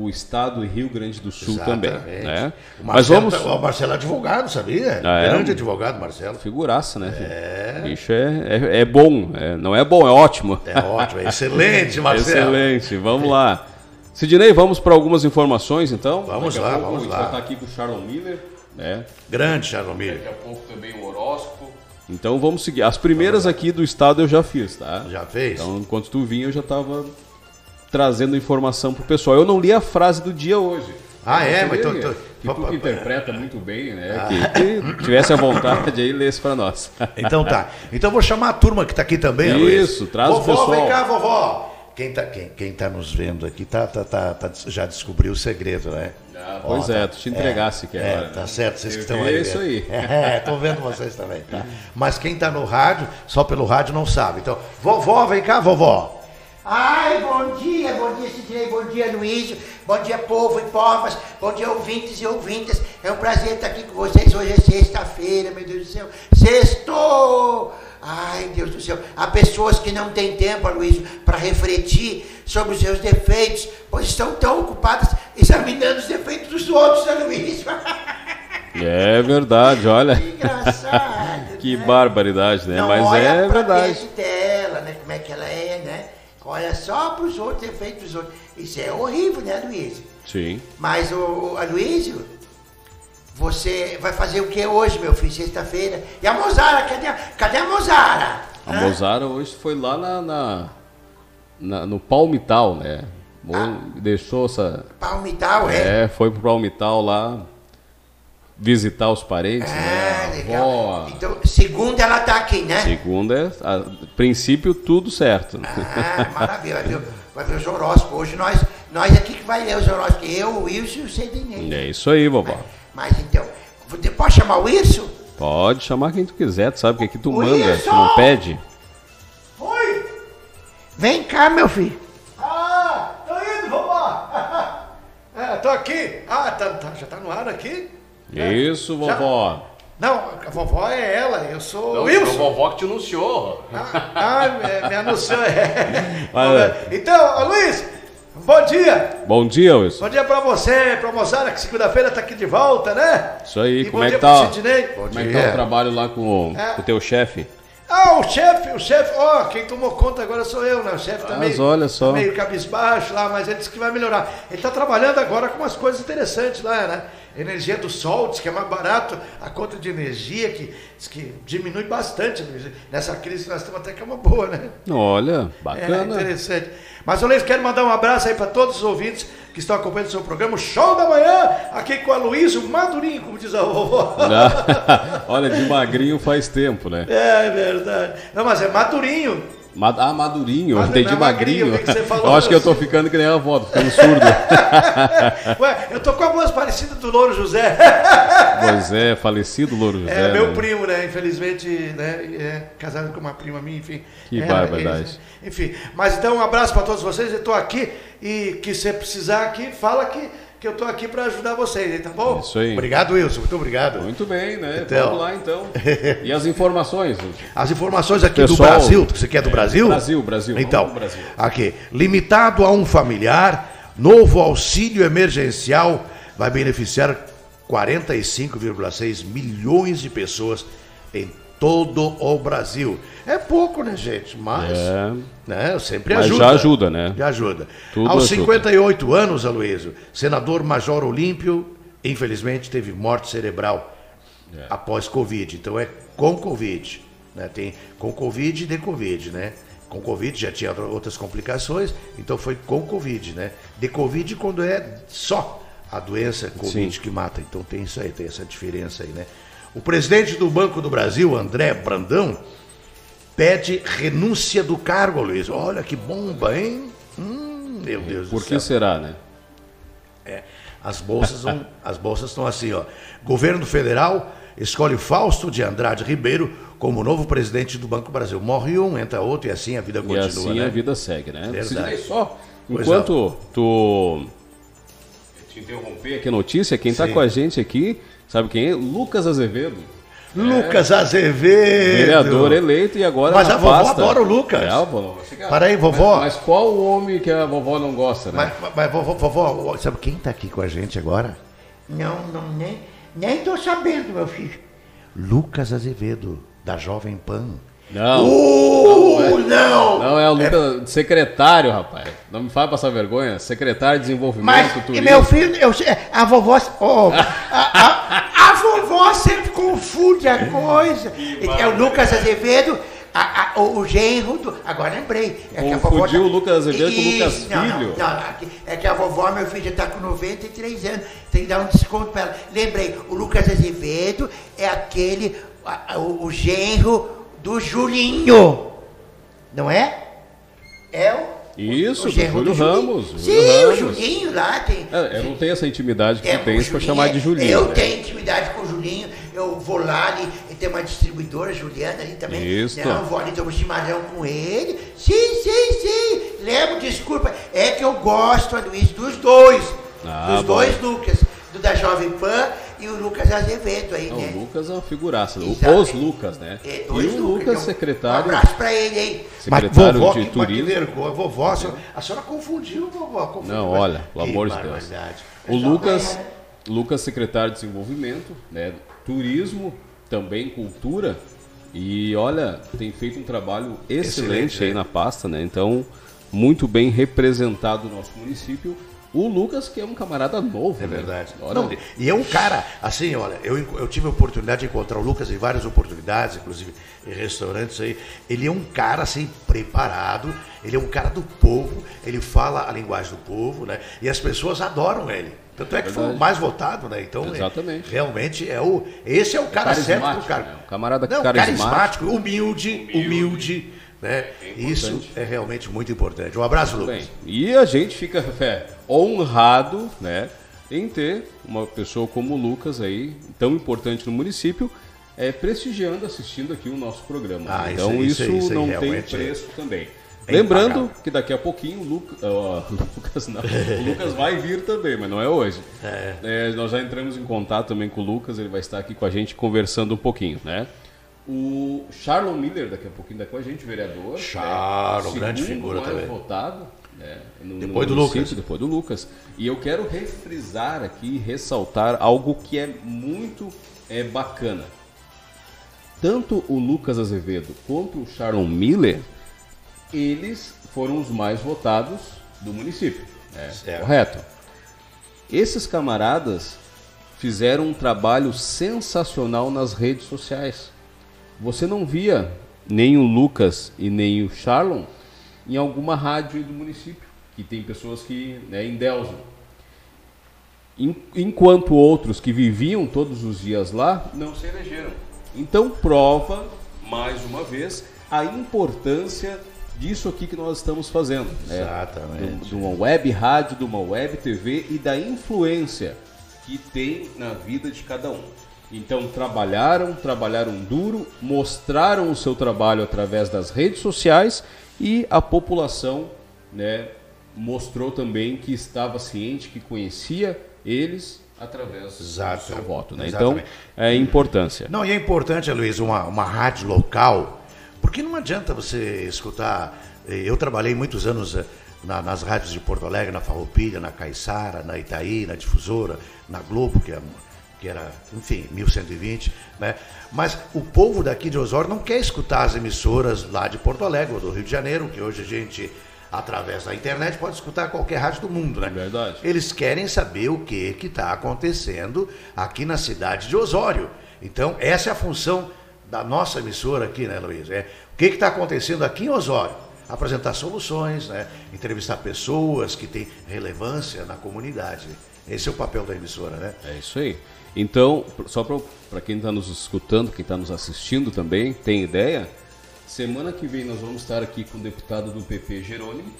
estado e Rio Grande do Sul também. Exatamente. Né? O Mas Marcelo, vamos... tá- o Marcelo é advogado, sabia? Ah, é? Grande advogado, Marcelo. Figuraça, né? É. Bicho é, é, é bom. é- não é bom, é ótimo. É ótimo, é excelente, Marcelo. Excelente, vamos lá. Sidney, vamos para algumas informações então? Vamos Daqui lá, pouco vamos a gente lá. vai estar aqui com o Charlon Miller, né? Grande, Charlomir. Daqui a pouco também o horóscopo. Então vamos seguir. As primeiras aqui do estado eu já fiz, tá? Já fez? Então enquanto tu vinha eu já estava trazendo informação pro pessoal. Eu não li a frase do dia hoje. Ah, é? Mas então- que tu que interpreta muito bem, né? Que, que tivesse a vontade aí lesse para nós. Então tá. Então eu vou chamar a turma que tá aqui também, Isso, Luiz. traz o vovó, pessoal. vem cá, vovó. Quem tá, quem, quem tá nos vendo aqui tá, tá, tá, tá- já descobriu o segredo, né? Ah, pois Ó, é, tá- tu te entregasse aqui é, agora. Tá certo, vocês que estão aí. é isso aí. É, tô vendo vocês também, tá? Mas quem tá no rádio, só pelo rádio não sabe. Então, vovó, vem cá, vovó. Ai, bom dia, bom dia, Sidney, bom dia, Luiz, bom dia, povo e povas, bom dia, ouvintes e ouvintas. É um prazer estar aqui com vocês. Hoje é sexta-feira, meu Deus do céu. Sextou! Ai, Deus do céu. Há pessoas que não têm tempo, Luiz, para refletir sobre os seus defeitos, pois estão tão ocupadas examinando os defeitos dos outros, né, Luiz? É verdade, olha. Engraçado. Que né? barbaridade, né? Não Mas olha é pra verdade. dela, né? Como é que ela é, né? Olha só pros outros, defeitos dos outros. Isso é horrível, né, Luiz? Sim. Mas, o, o Aloysio, você vai fazer o que hoje, meu filho, sexta-feira? E a Mozara, cadê a, cadê a Mozara? A Mozara hoje foi lá na, na- na- no Palmital, né? Ah. Deixou essa. Palmital, é? É, foi pro Palmital lá visitar os parentes, Ah, né? A. Então, segunda ela tá aqui, né? Segunda é, a princípio, tudo certo. Ah, maravilha, vai ver, o- vai ver os horóscopos. Hoje nós, nós aqui que vai ler os horóscopos, eu, o Wilson e o Cedinei. É isso aí, vovó. Mas então, você pode chamar o Wilson? Pode chamar quem tu quiser, tu sabe que aqui tu O manda, tu Wilson! não pede. Oi! Vem cá, meu filho. Ah, tô indo, vovó. Ah, tô aqui. Ah, tá, tá- já tá no ar aqui? Isso, vovó. Não, a vovó é ela, eu sou o Wilson. vovó que te anunciou. Ah, me, me anunciou. É. Olha. Então, Luiz, bom dia. Bom dia, Wilson. Bom dia pra você, pra moçada que segunda-feira tá aqui de volta, né? Isso aí, E como é que dia tá? pro Sidney. Bom Como é que tá o trabalho lá com, É. com o teu chefe? Ah, o chefe, o chefe, ó, quem tomou conta agora sou eu, né? O chefe tá Mas meio, olha só. tá meio cabisbaixo lá, mas ele disse que vai melhorar. Ele tá trabalhando agora com umas coisas interessantes lá, né? Energia do sol, diz que é mais barato a conta de energia, que, diz que diminui bastante. Nessa crise nós estamos até que é uma boa, né? Olha, É bacana. interessante. Mas, Aloysio, quero mandar um abraço aí para todos os ouvintes que estão acompanhando o seu programa, o Show da Manhã, aqui com a Luísio Madurinho, como diz a vovó. Olha, de magrinho faz tempo, né? É verdade. Não, mas é Madurinho. Ma- Ah, madurinho, Madu- entendi não, magrinho, magrinho. que que falou? Eu acho que eu tô ficando que nem a avó, tô ficando surdo. Ué, eu tô com a voz parecida do Louro José. pois é, falecido Louro José. É, meu né? primo, né? Infelizmente, né? É casado com uma prima minha, enfim. Que É, barbaridade. é, Enfim, mas então um abraço para todos vocês. Eu tô aqui e que você precisar aqui, fala que, que eu tô aqui para ajudar vocês, tá bom? Isso aí. Obrigado, Wilson. Muito obrigado. Muito bem, né? Então. Vamos lá então. E as informações? As informações aqui do Pessoal- Brasil, você quer do É, Brasil? Brasil, Brasil, Então, Brasil. aqui, limitado a um familiar, novo auxílio emergencial vai beneficiar 45,6 milhões de pessoas em todo o Brasil. É pouco, né, gente? Mas, É. né, sempre Mas ajuda. já ajuda, né? Já ajuda. Tudo Aos ajuda. 58 anos, Aloysio, senador Major Olímpio, infelizmente, teve morte cerebral É. após Covid. Então é com Covid. Né? Tem com Covid e de Covid, né? Com Covid já tinha outras complicações, então foi com Covid, né? De Covid quando é só a doença Covid Sim. que mata. Então tem isso aí, tem essa diferença aí, né? O presidente do Banco do Brasil, André Brandão, pede renúncia do cargo, Luiz. Olha que bomba, hein? Hum, meu Deus Por do que céu. será, né? É, as bolsas são, as bolsas estão assim, ó. Governo Federal escolhe Fausto de Andrade Ribeiro como novo presidente do Banco Brasil. Morre um, entra outro e assim a vida E continua, assim né? a vida segue, né? Verdade. Só, enquanto tu te interromper aqui a notícia, quem tá Sim. com a gente aqui, sabe quem é? Lucas Azevedo. Lucas Azevedo. Vereador eleito e agora Mas a vovó pasta. adora o Lucas. É, a vovó. Para aí, vovó. Mas, mas qual o homem que a vovó não gosta, né? Mas, mas vovó, vovó, sabe quem tá aqui com a gente agora? Não, não, nem, nem tô sabendo, meu filho. Lucas Azevedo, da Jovem Pan. Não. Uh, não, é, não! não é o Lucas, secretário, rapaz. Não me faz passar vergonha. Secretário de Desenvolvimento, Mas, Turismo. meu filho, eu, sei- a vovó. oh, a, a- a vovó sempre confunde a coisa. É o Lucas Azevedo, a- a- o, o genro do. Agora lembrei. É que a vovó Confundiu o Lucas Azevedo com o Lucas não, Filho. Não, não, é que a vovó, meu filho, já está com 93 anos. Tem que dar um desconto para ela. Lembrei, o Lucas Azevedo é aquele. o, o genro do Julinho. Não é? É o. Isso, o do Júlio do. Ramos. Sim, o Ramos. Julinho lá tem. É, eu não tenho essa intimidade que É, tu tens o pra Julinho chamar de é- Julinho. Eu né? tenho intimidade com o Julinho, eu vou lá ali, e tem uma distribuidora, Juliana ali também. Isso. Não, vou ali, tomo chimarrão com ele. Sim, sim, sim. Lembro, desculpa. É que eu gosto, Luiz, dos dois. Ah, dos bom. dois Lucas. Do da Jovem Pan e o Lucas Azevedo aí, Não, né? o Lucas é uma figuraça. o- Exato. Os Lucas, né? É, e o Lucas, Lucas, então, secretário. Um abraço pra ele, hein? Mas Secretário vovó, de que, mas que Turismo. vergonha, vovó, a senhora, a senhora confundiu, vovó. Confundiu, Não, mas- olha, pelo Que amor de Deus. O Lucas, Lucas, secretário de Desenvolvimento, né? Turismo, também cultura. E olha, tem feito um trabalho excelente, Excelente, aí né? na pasta, né? Então, muito bem representado o nosso município. O Lucas, que é um camarada novo. É né? verdade. Olha, Não, e é um cara, assim, olha, eu, eu tive a oportunidade de encontrar o Lucas em várias oportunidades, inclusive em restaurantes aí. Ele é um cara, assim, preparado, ele é um cara do povo, ele fala a linguagem do povo, né? E as pessoas adoram ele. Tanto é que foi o mais votado, né? Então, é- Exatamente. realmente é o. Esse é o cara certo pro carismático, cara. né? Um camarada Não, carismático. carismático, humilde, humilde, né? Isso é realmente muito importante. Um abraço, Lucas. Bem, e a gente fica é, honrado, né, em ter uma pessoa como o Lucas aí, tão importante no município, é, prestigiando, assistindo aqui o nosso programa. Ah, então isso, isso isso não tem é- preço também. é Lembrando impagável. que daqui a pouquinho o Luca- Lucas, não, o Lucas vai vir também, mas não é hoje. É, nós já entramos em contato também com o Lucas, ele vai estar aqui com a gente conversando um pouquinho, né? O Charlon Miller, daqui a pouquinho, está com a gente, vereador. Charlon, né? grande figura mais também. votado, né, no- Depois no do município, Lucas. Depois do Lucas. E eu quero refrisar aqui, ressaltar algo que é muito é, bacana. tanto o Lucas Azevedo quanto o Sharon Miller, eles foram os mais votados do município. É, correto. Esses camaradas fizeram um trabalho sensacional nas redes sociais. Você não via nem o Lucas e nem o Charlon em alguma rádio do município, que tem pessoas que né, endeusam. En- Enquanto outros que viviam todos os dias lá não se elegeram. Então prova, mais uma vez, a importância disso aqui que nós estamos fazendo. né? Exatamente. De, de uma web rádio, de uma web TV e da influência que tem na vida de cada um. Então trabalharam, trabalharam duro, mostraram o seu trabalho através das redes sociais e a população né, mostrou também que estava ciente, que conhecia eles através do seu voto. Né? Então, é a importância. Não, e é importante, Luiz, uma, uma rádio local, porque não adianta você escutar. eh, Eu trabalhei muitos anos eh, na- nas rádios de Porto Alegre, na Farroupilha, na Caiçara, na Itaí, na Difusora, na Globo, que, é, que era, enfim, 1120, né? Mas o povo daqui de Osório não quer escutar as emissoras lá de Porto Alegre ou do Rio de Janeiro, que hoje a gente, através da internet, pode escutar qualquer rádio do mundo, né? Verdade. Eles querem saber o que está acontecendo aqui na cidade de Osório. Então, essa é a função da nossa emissora aqui, né, Luiz? É, o que está acontecendo aqui em Osório? Apresentar soluções, né? entrevistar pessoas que têm relevância na comunidade. Esse é o papel da emissora, né? É isso aí. Então, só para quem está nos escutando, quem está nos assistindo também, tem ideia? Semana que vem nós vamos estar aqui com o deputado do PP, Jerônimo,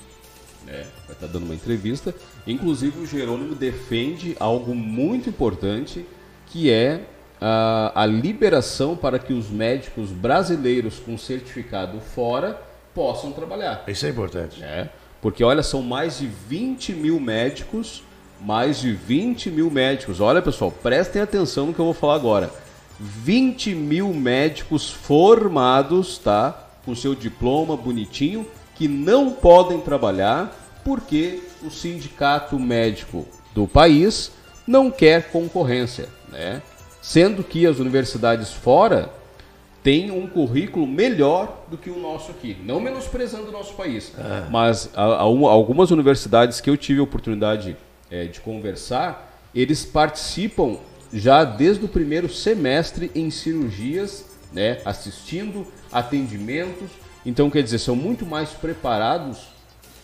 né? vai estar dando uma entrevista. Inclusive, o Jerônimo defende algo muito importante, que é a, a liberação para que os médicos brasileiros com certificado fora possam trabalhar. Isso é importante. É, porque olha, são mais de 20 mil médicos, mais de 20 mil médicos. Olha, pessoal, prestem atenção no que eu vou falar agora. 20 mil médicos formados, tá? Com seu diploma bonitinho, que não podem trabalhar porque o sindicato médico do país não quer concorrência, né? Sendo que as universidades fora têm um currículo melhor do que o nosso aqui. Não menosprezando o nosso país, mas a- a- algumas universidades que eu tive a oportunidade eh, de conversar, eles participam já desde o primeiro semestre em cirurgias, né, assistindo atendimentos. Então, quer dizer, são muito mais preparados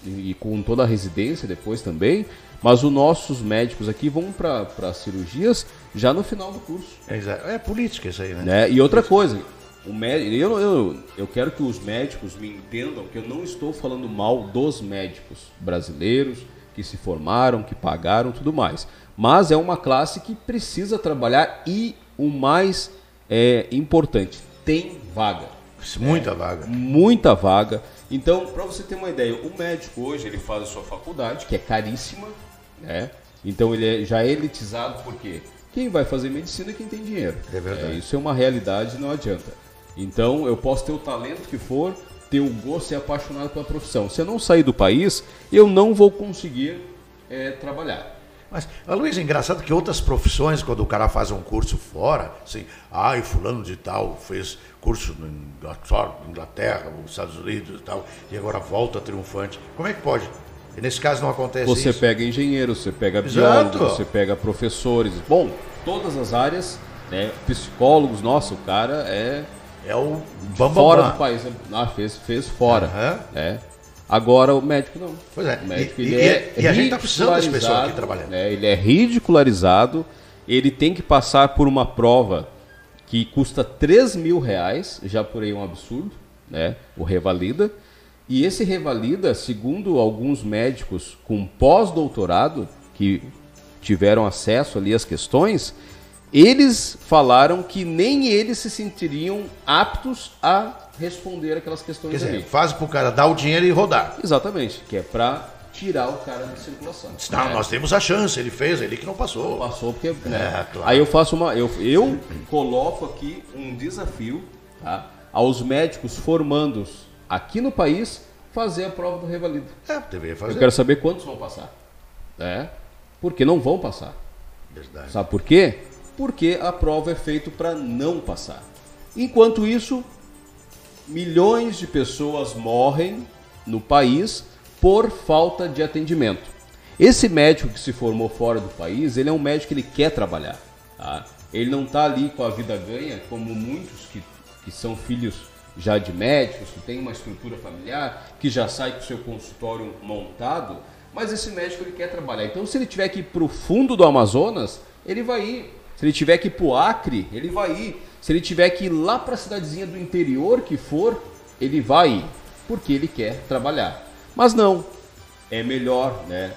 e, e com toda a residência depois também. Mas os nossos médicos aqui vão para cirurgias já no final do curso. É, é política isso aí, né? Né? E outra coisa, o médico, eu, eu, eu quero que os médicos me entendam que eu não estou falando mal dos médicos brasileiros que se formaram, que pagaram, tudo mais. Mas é uma classe que precisa trabalhar e o mais é, importante, tem vaga. Muita vaga. Muita vaga. Então, para você ter uma ideia, o médico hoje ele faz a sua faculdade, que é caríssima, né? Então ele é, já é elitizado porque quem vai fazer medicina é quem tem dinheiro. É verdade. isso é uma realidade, não adianta. Então eu posso ter o talento que for, ter o gosto e ser apaixonado pela profissão. Se eu não sair do país, eu não vou conseguir é, trabalhar. Mas, ah, Luiz, é engraçado que outras profissões, quando o cara faz um curso fora, assim, ai, fulano de tal fez curso na Inglaterra, nos Estados Unidos e tal, e agora volta triunfante. Como é que pode? E nesse caso não acontece Você isso. pega engenheiros, você pega Exato. biólogos, você pega professores. Bom, todas as áreas, né? Psicólogos, nossa, o cara é. É o bam, bam, fora do país. Ah, fez, fez fora. Aham. né? Agora o médico não. Pois é. O médico E- ele e- é e a gente tá precisando desse pessoal aqui trabalhando. né? Ele é ridicularizado, ele tem que passar por uma prova que custa 3 mil reais, já por aí é um absurdo, né? O revalida. E esse revalida, segundo alguns médicos com pós-doutorado, que tiveram acesso ali às questões, eles falaram que nem eles se sentiriam aptos a responder aquelas questões Quer dizer, ali. faz pro cara dar o dinheiro e rodar. Exatamente, que é para tirar o cara da circulação. Não, É. nós temos a chance, ele fez, ele que não passou. Passou porque. né? É, claro. Aí eu faço uma. Eu, eu coloco aqui um desafio tá, aos médicos formandos aqui no país fazer a prova do revalido. É, deveria fazer. Eu quero saber quantos vão passar. É, porque não vão passar. Verdade. Sabe por quê? Porque a prova é feita para não passar. Enquanto isso, milhões de pessoas morrem no país por falta de atendimento. Esse médico que se formou fora do país, ele é um médico que ele quer trabalhar. Tá? Ele não está ali com a vida ganha, como muitos que, que são filhos já de médicos, que têm uma estrutura familiar, que já sai com o seu consultório montado, mas esse médico ele quer trabalhar. Então, se ele tiver que ir para o fundo do Amazonas, ele vai ir. Se ele tiver que ir para o Acre, ele vai ir. Se ele tiver que ir lá para a cidadezinha do interior que for, ele vai ir, porque ele quer trabalhar. Mas não, é melhor, né?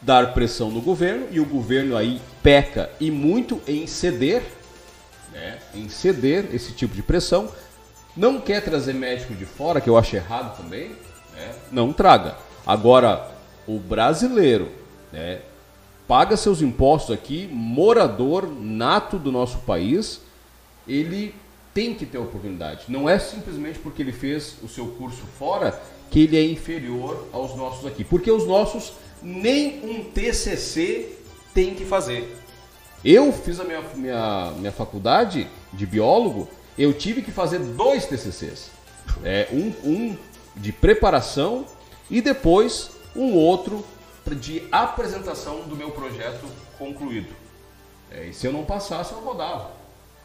Dar pressão no governo e o governo aí peca e muito em ceder, né? Em ceder esse tipo de pressão. Não quer trazer médico de fora, que eu acho errado também, né? Não traga. Agora, o brasileiro, né? Paga seus impostos aqui, morador nato do nosso país, ele tem que ter oportunidade. Não é simplesmente porque ele fez o seu curso fora que ele é inferior aos nossos aqui. Porque os nossos nem um TCC tem que fazer. Eu fiz a minha, minha, minha faculdade de biólogo, eu tive que fazer dois TCCs. É, um, um de preparação e depois um outro de apresentação do meu projeto concluído. É, e se eu não passasse, eu rodava.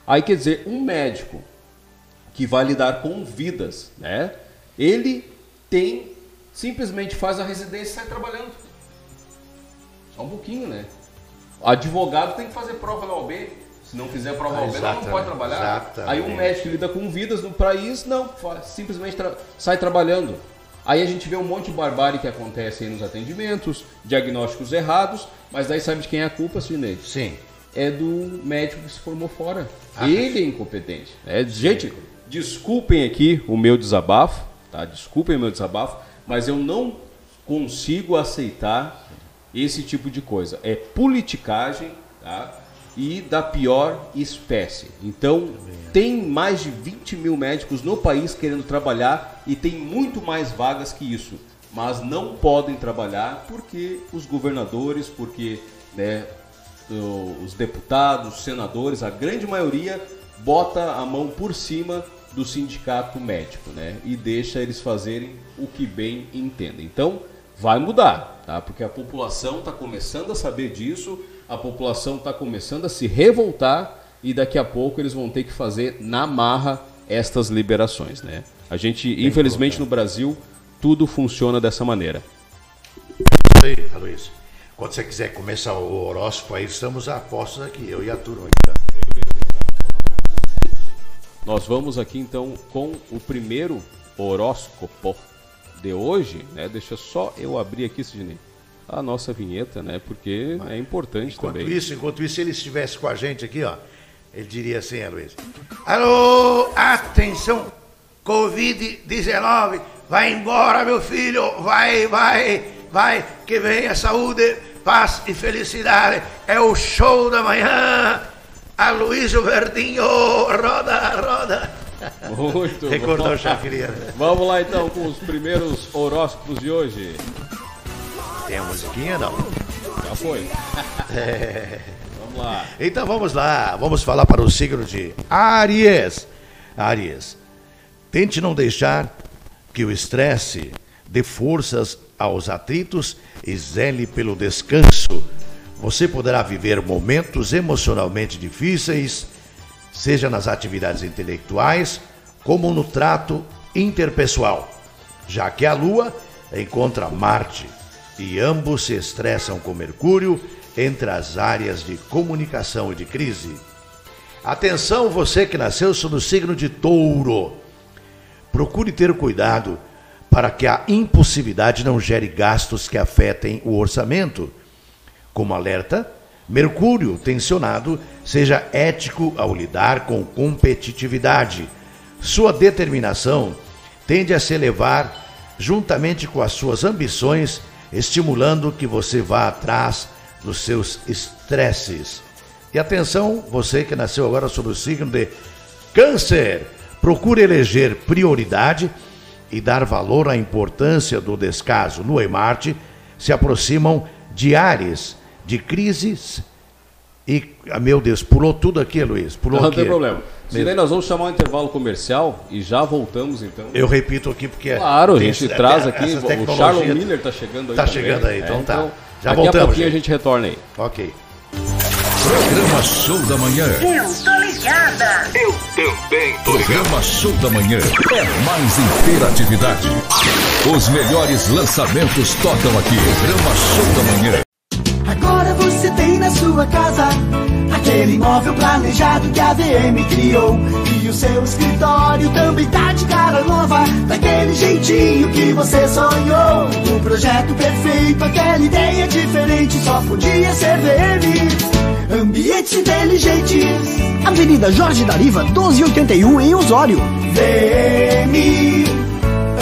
Aí quer dizer, um médico que vai lidar com vidas, né? Ele tem simplesmente faz a residência e sai trabalhando. Só um pouquinho, né? Advogado tem que fazer prova na OB. Se não fizer prova na OB, não pode trabalhar. Exatamente. Aí um médico que lida com vidas no país, não, simplesmente tra- sai trabalhando. Aí a gente vê um monte de barbárie que acontece aí nos atendimentos, diagnósticos errados, mas daí sabe de quem é a culpa, Sidney? Sim. É do médico que se formou fora. Ah, Ele é incompetente. É, gente, desculpem aqui o meu desabafo, tá? Desculpem o meu desabafo, mas eu não consigo aceitar esse tipo de coisa. É politicagem, tá? E da pior espécie. Então, tem mais de 20 mil médicos no país querendo trabalhar e tem muito mais vagas que isso. Mas não podem trabalhar porque os governadores, porque né, os deputados, os senadores, a grande maioria bota a mão por cima do sindicato médico, né? E deixa eles fazerem o que bem entendem. Então, vai mudar, tá? Porque a população está começando a saber disso, a população está começando a se revoltar e daqui a pouco eles vão ter que fazer na marra estas liberações, né? A gente, infelizmente, no Brasil, tudo funciona dessa maneira. Isso aí, Aloysio. Quando você quiser começar o horóscopo aí, estamos a postos aqui, eu e a turma tá? Nós vamos aqui então com o primeiro horóscopo de hoje, né? Deixa só eu abrir aqui, Sidney, a nossa vinheta, né? Porque é importante Enquanto também. isso, enquanto isso, se ele estivesse com a gente aqui, ó, ele diria assim, Aloysio. Alô, atenção, Covid-19, vai embora, meu filho, vai, vai, vai, que venha saúde, paz e felicidade. É o show da manhã. Aloysio Verdinho, roda, roda. Muito Recordou bom. o Chafiriano. Vamos lá então com os primeiros horóscopos de hoje. Tem a musiquinha, não? Já foi. É. Vamos lá. Então vamos lá, vamos falar para o signo de Aries. Aries, tente não deixar que o estresse dê forças aos atritos e zele pelo descanso. Você poderá viver momentos emocionalmente difíceis, seja nas atividades intelectuais como no trato interpessoal, já que a Lua encontra Marte e ambos se estressam com Mercúrio entre as áreas de comunicação e de crise. Atenção, você que nasceu sob o signo de Touro. Procure ter cuidado para que a impulsividade não gere gastos que afetem o orçamento. Como alerta, Mercúrio tensionado seja ético ao lidar com competitividade. Sua determinação tende a se elevar juntamente com as suas ambições, estimulando que você vá atrás dos seus estresses. E atenção, você que nasceu agora sob o signo de Câncer, procure eleger prioridade e dar valor à importância do descaso. Lua e Marte se aproximam de áreas de crises e, ah, meu Deus, pulou tudo aqui, Luiz. Pulou Não aqui. tem problema. Se daí nós vamos chamar um intervalo comercial e já voltamos então. Eu repito aqui porque Claro, a gente esse- traz aqui, o Charlon Miller tá chegando aí Tá também. chegando aí, É, então tá. então, Já daqui voltamos, a pouquinho gente. a gente retorna aí. Ok. Programa Show da Manhã. Eu tô ligada. Eu também. Programa Show da Manhã é mais interatividade. Os melhores lançamentos tocam aqui. Programa Show da Manhã. Agora você tem na sua casa aquele imóvel planejado que a VM criou. E o seu escritório também tá de cara nova, daquele jeitinho que você sonhou. O projeto perfeito, aquela ideia diferente, só podia ser VM. Ambientes inteligentes. Avenida Jorge Dariva, 1281 em Osório. VM.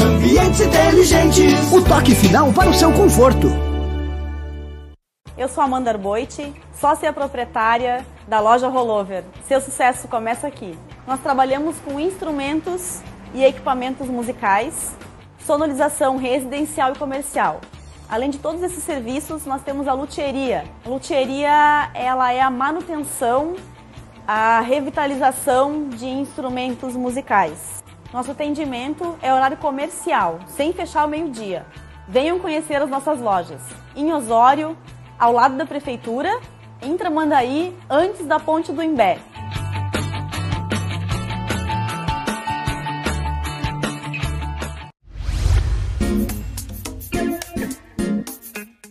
Ambientes inteligentes. O toque final para o seu conforto. Eu sou Amanda Arboit, sócia proprietária da loja Rollover. Seu sucesso começa aqui. Nós trabalhamos com instrumentos e equipamentos musicais, sonorização residencial e comercial. Além de todos esses serviços, nós temos a luthieria. A luthieria ela é a manutenção, a revitalização de instrumentos musicais. Nosso atendimento é horário comercial, sem fechar ao meio-dia. Venham conhecer as nossas lojas. Em Osório, ao lado da prefeitura, em Tramandaí, antes da ponte do Imbé.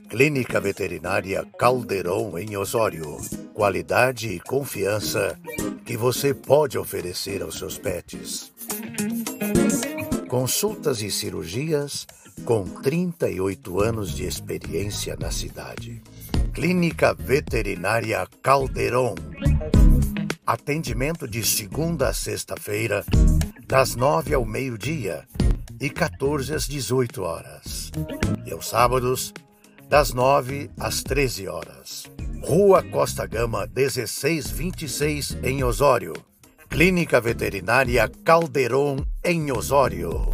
Clínica Veterinária Caldeirão em Osório. Qualidade e confiança que você pode oferecer aos seus pets. Consultas e cirurgias com 38 anos de experiência na cidade. Clínica Veterinária Caldeirão. Atendimento de segunda a sexta-feira, das 9 ao meio-dia e 14 às 18 horas. E aos sábados, das 9 às 13 horas. Rua Costa Gama 1626 em Osório. Clínica Veterinária Caldeirão em Osório.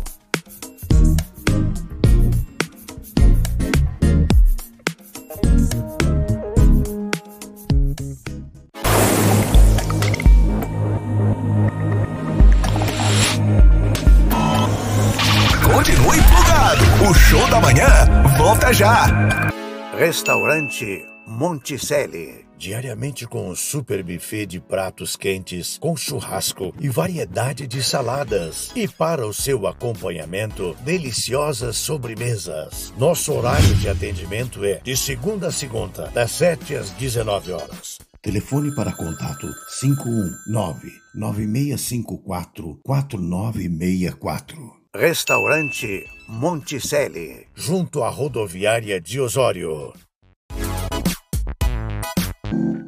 Continue plugado. O show da manhã volta já. Restaurante Monticelli. Diariamente com um super buffet de pratos quentes, com churrasco e variedade de saladas. E para o seu acompanhamento, deliciosas sobremesas. Nosso horário de atendimento é de segunda a segunda, das 7 às 19 horas. Telefone para contato 519-9654-4964. Restaurante Monticelli, junto à rodoviária de Osório.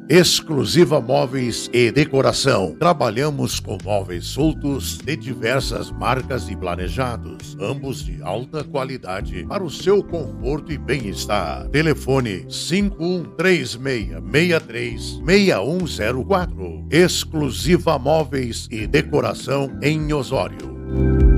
Exclusiva Móveis e Decoração. Trabalhamos com móveis soltos de diversas marcas e planejados, ambos de alta qualidade para o seu conforto e bem-estar. Telefone 5136636104. Exclusiva Móveis e Decoração em Osório.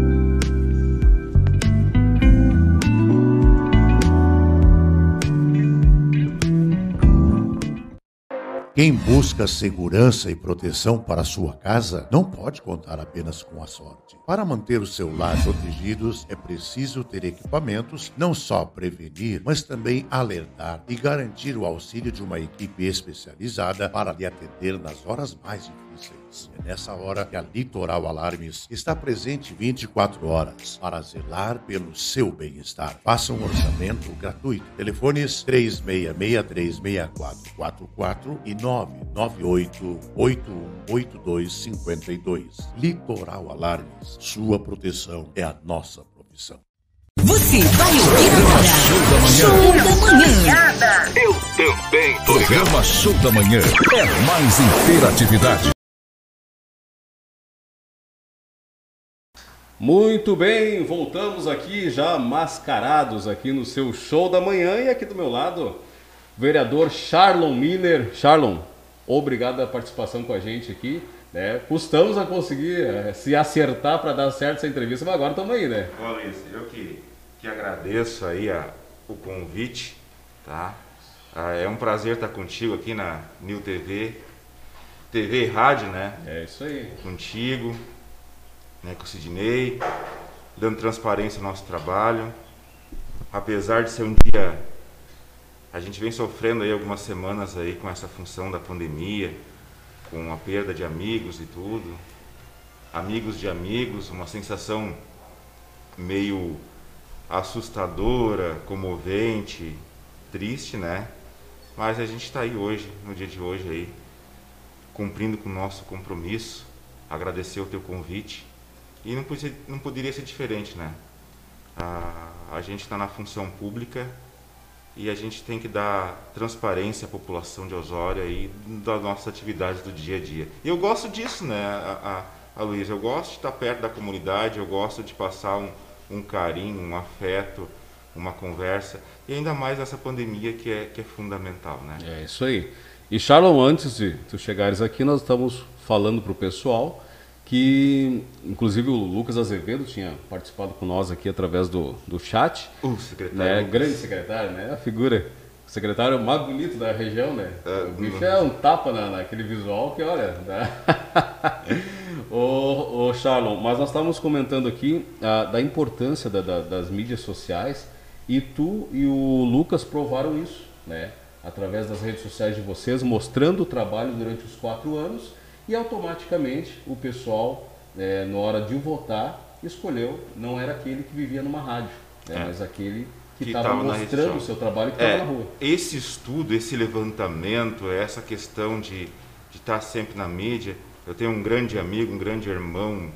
Quem busca segurança e proteção para sua casa não pode contar apenas com a sorte. Para manter o seu lar protegidos, é preciso ter equipamentos não só prevenir, mas também alertar e garantir o auxílio de uma equipe especializada para lhe atender nas horas mais difíceis. É nessa hora que a Litoral Alarmes está presente 24 horas para zelar pelo seu bem-estar. Faça um orçamento gratuito. Telefones 36636444 e 998818252. Litoral Alarmes. Sua proteção é a nossa profissão. Você vai ouvir agora. Show da manhã. Eu também. Programa Show da Manhã é mais interatividade. Muito bem, voltamos aqui já mascarados aqui no seu show da manhã e aqui do meu lado, vereador Charlon Miller. Charlon, obrigado pela participação com a gente aqui. Né? Custamos a conseguir eh, se acertar para dar certo essa entrevista, mas agora estamos aí, né? Bom, Luiz, eu que, que agradeço aí a, o convite, tá? Ah, é um prazer estar contigo aqui na New TV. TV e rádio, né? É isso aí. Contigo, né, com o Sidney, dando transparência ao nosso trabalho. Apesar de ser um dia. A gente vem sofrendo aí algumas semanas aí com essa função da pandemia, com a perda de amigos e tudo. Amigos de amigos, uma sensação meio assustadora, comovente, triste, né? Mas a gente está aí hoje, no dia de hoje aí, cumprindo com o nosso compromisso, agradecer o teu convite e não, podia, não poderia ser diferente, né? A, a gente está na função pública e a gente tem que dar transparência à população de Osório aí das nossas atividades do dia a dia. E eu gosto disso, né, a, a, a? Eu gosto de estar perto da comunidade, eu gosto de passar um, um carinho, um afeto, uma conversa, e ainda mais nessa pandemia que é, que é fundamental, né? É isso aí. E Charlon, antes de tu chegares aqui, nós estamos falando para o pessoal que, inclusive, o Lucas Azevedo tinha participado com nós aqui através do, do chat. O secretário. Né? Grande secretário, né? A figura, o secretário mais bonito da região, né? É, o bicho é um tapa na, naquele visual que, olha... Né? ô, ô, Charlon, mas nós estávamos comentando aqui ah, da importância da, da, das mídias sociais e tu e o Lucas provaram isso, né? Através das redes sociais de vocês, mostrando o trabalho durante os quatro anos e automaticamente o pessoal, é, na hora de votar, escolheu, não era aquele que vivia numa rádio, né? É. mas aquele que estava mostrando o seu trabalho que É, estava na rua. Esse estudo, esse levantamento, essa questão de, estar sempre na mídia. Eu tenho um grande amigo, um grande irmão,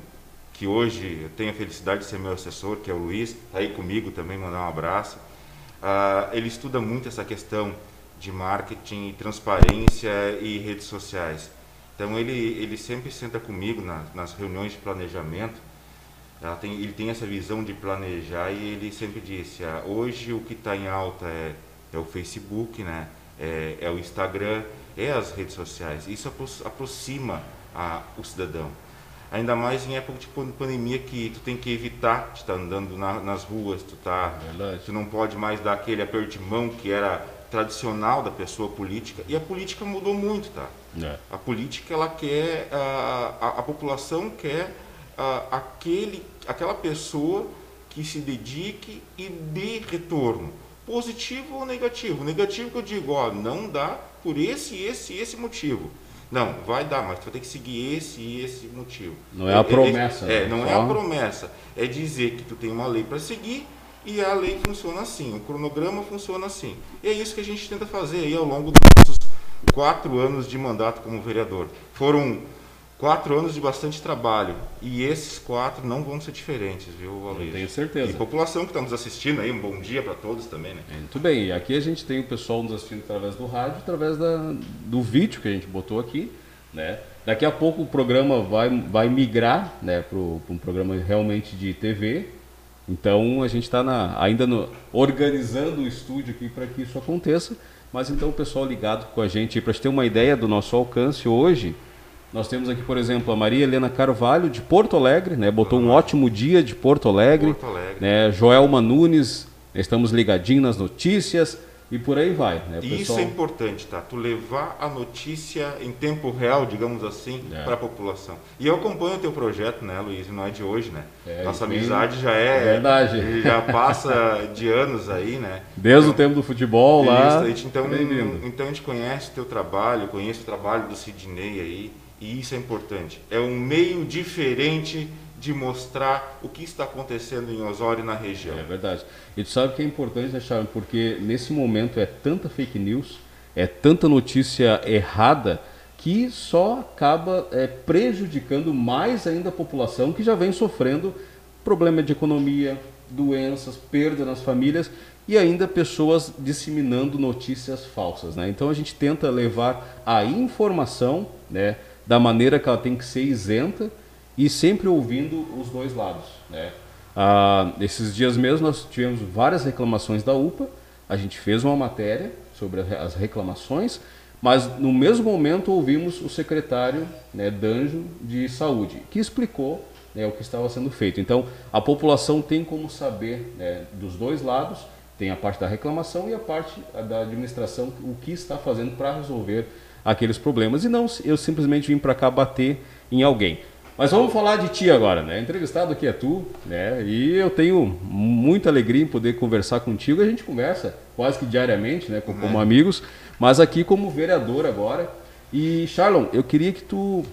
que hoje eu tenho a felicidade de ser meu assessor, que é o Luiz, está aí comigo também, mandar um abraço. Ah, ele estuda muito essa questão de marketing, transparência e redes sociais. Então ele, ele sempre senta comigo na- nas reuniões de planejamento tem, ele tem essa visão de planejar e ele sempre disse, ah, hoje o que está em alta é, é o Facebook, né? é, é o Instagram, é as redes sociais. Isso apro- aproxima a, o cidadão. Ainda mais em época de pan- pandemia que tu tem que evitar de estar andando na- nas ruas, tu, tá, tu não pode mais dar aquele aperto de mão que era tradicional da pessoa política. E a política mudou muito, tá? É. A política, ela quer, a, a, a população quer ah, aquele, aquela pessoa que se dedique e dê retorno, positivo ou negativo. Negativo que eu digo, ó, não dá por esse, esse, esse motivo. Não, vai dar, mas tu vai ter que seguir esse e esse motivo. Não é a promessa, É, né? não é Só- a promessa. É dizer que tu tem uma lei para seguir e a lei funciona assim, o cronograma funciona assim. E é isso que a gente tenta fazer aí ao longo dos nossos quatro anos de mandato como vereador. Foram quatro anos de bastante trabalho e esses quatro não vão ser diferentes, viu, Aloysio? tenho certeza. E população que está nos assistindo aí, um bom dia para todos também, né? Muito bem, e aqui a gente tem o pessoal nos assistindo através do rádio, através da, do vídeo que a gente botou aqui, né? Daqui a pouco o programa vai, vai migrar, né, para um programa realmente de TV. Então a gente está ainda no- organizando o estúdio aqui para que isso aconteça. Mas então o pessoal ligado com a gente, para ter uma ideia do nosso alcance hoje, nós temos aqui, por exemplo, a Maria Helena Carvalho, de Porto Alegre, né? botou um ótimo dia de Porto Alegre. Porto Alegre. Né? Joelma Nunes, estamos ligadinhos nas notícias e por aí vai. Né? E isso é importante, tá? Tu levar a notícia em tempo real, digamos assim, É. para a população. E eu acompanho o teu projeto, né, Luiz? Não é de hoje, né? É, Nossa tem- amizade já é. Verdade. Já passa de anos aí, né? Desde o tempo do futebol lá. Isso, então, então a gente conhece o teu trabalho, conhece o trabalho do Sidney aí, e isso é importante. É um meio diferente de mostrar o que está acontecendo em Osório e na região. É verdade. E tu sabe que é importante, Charles? Porque nesse momento é tanta fake news, é tanta notícia errada, que só acaba é, prejudicando mais ainda a população que já vem sofrendo problema de economia, doenças, perda nas famílias e ainda pessoas disseminando notícias falsas. Né? Então a gente tenta levar a informação né, da maneira que ela tem que ser isenta e sempre ouvindo os dois lados. Né? Ah, esses dias mesmo nós tivemos várias reclamações da UPA, a gente fez uma matéria sobre as reclamações, mas no mesmo momento ouvimos o secretário né, Danjo de Saúde, que explicou né, o que estava sendo feito. Então a população tem como saber né, dos dois lados, tem a parte da reclamação e a parte da administração, o que está fazendo para resolver aqueles problemas e não eu simplesmente vim para cá bater em alguém. Mas vamos falar de ti agora, né? Entrevistado aqui é tu, né? E eu tenho muita alegria em poder conversar contigo. A gente conversa quase que diariamente, né? Como, É. amigos, mas aqui como vereador agora. E Charlon, eu queria que tu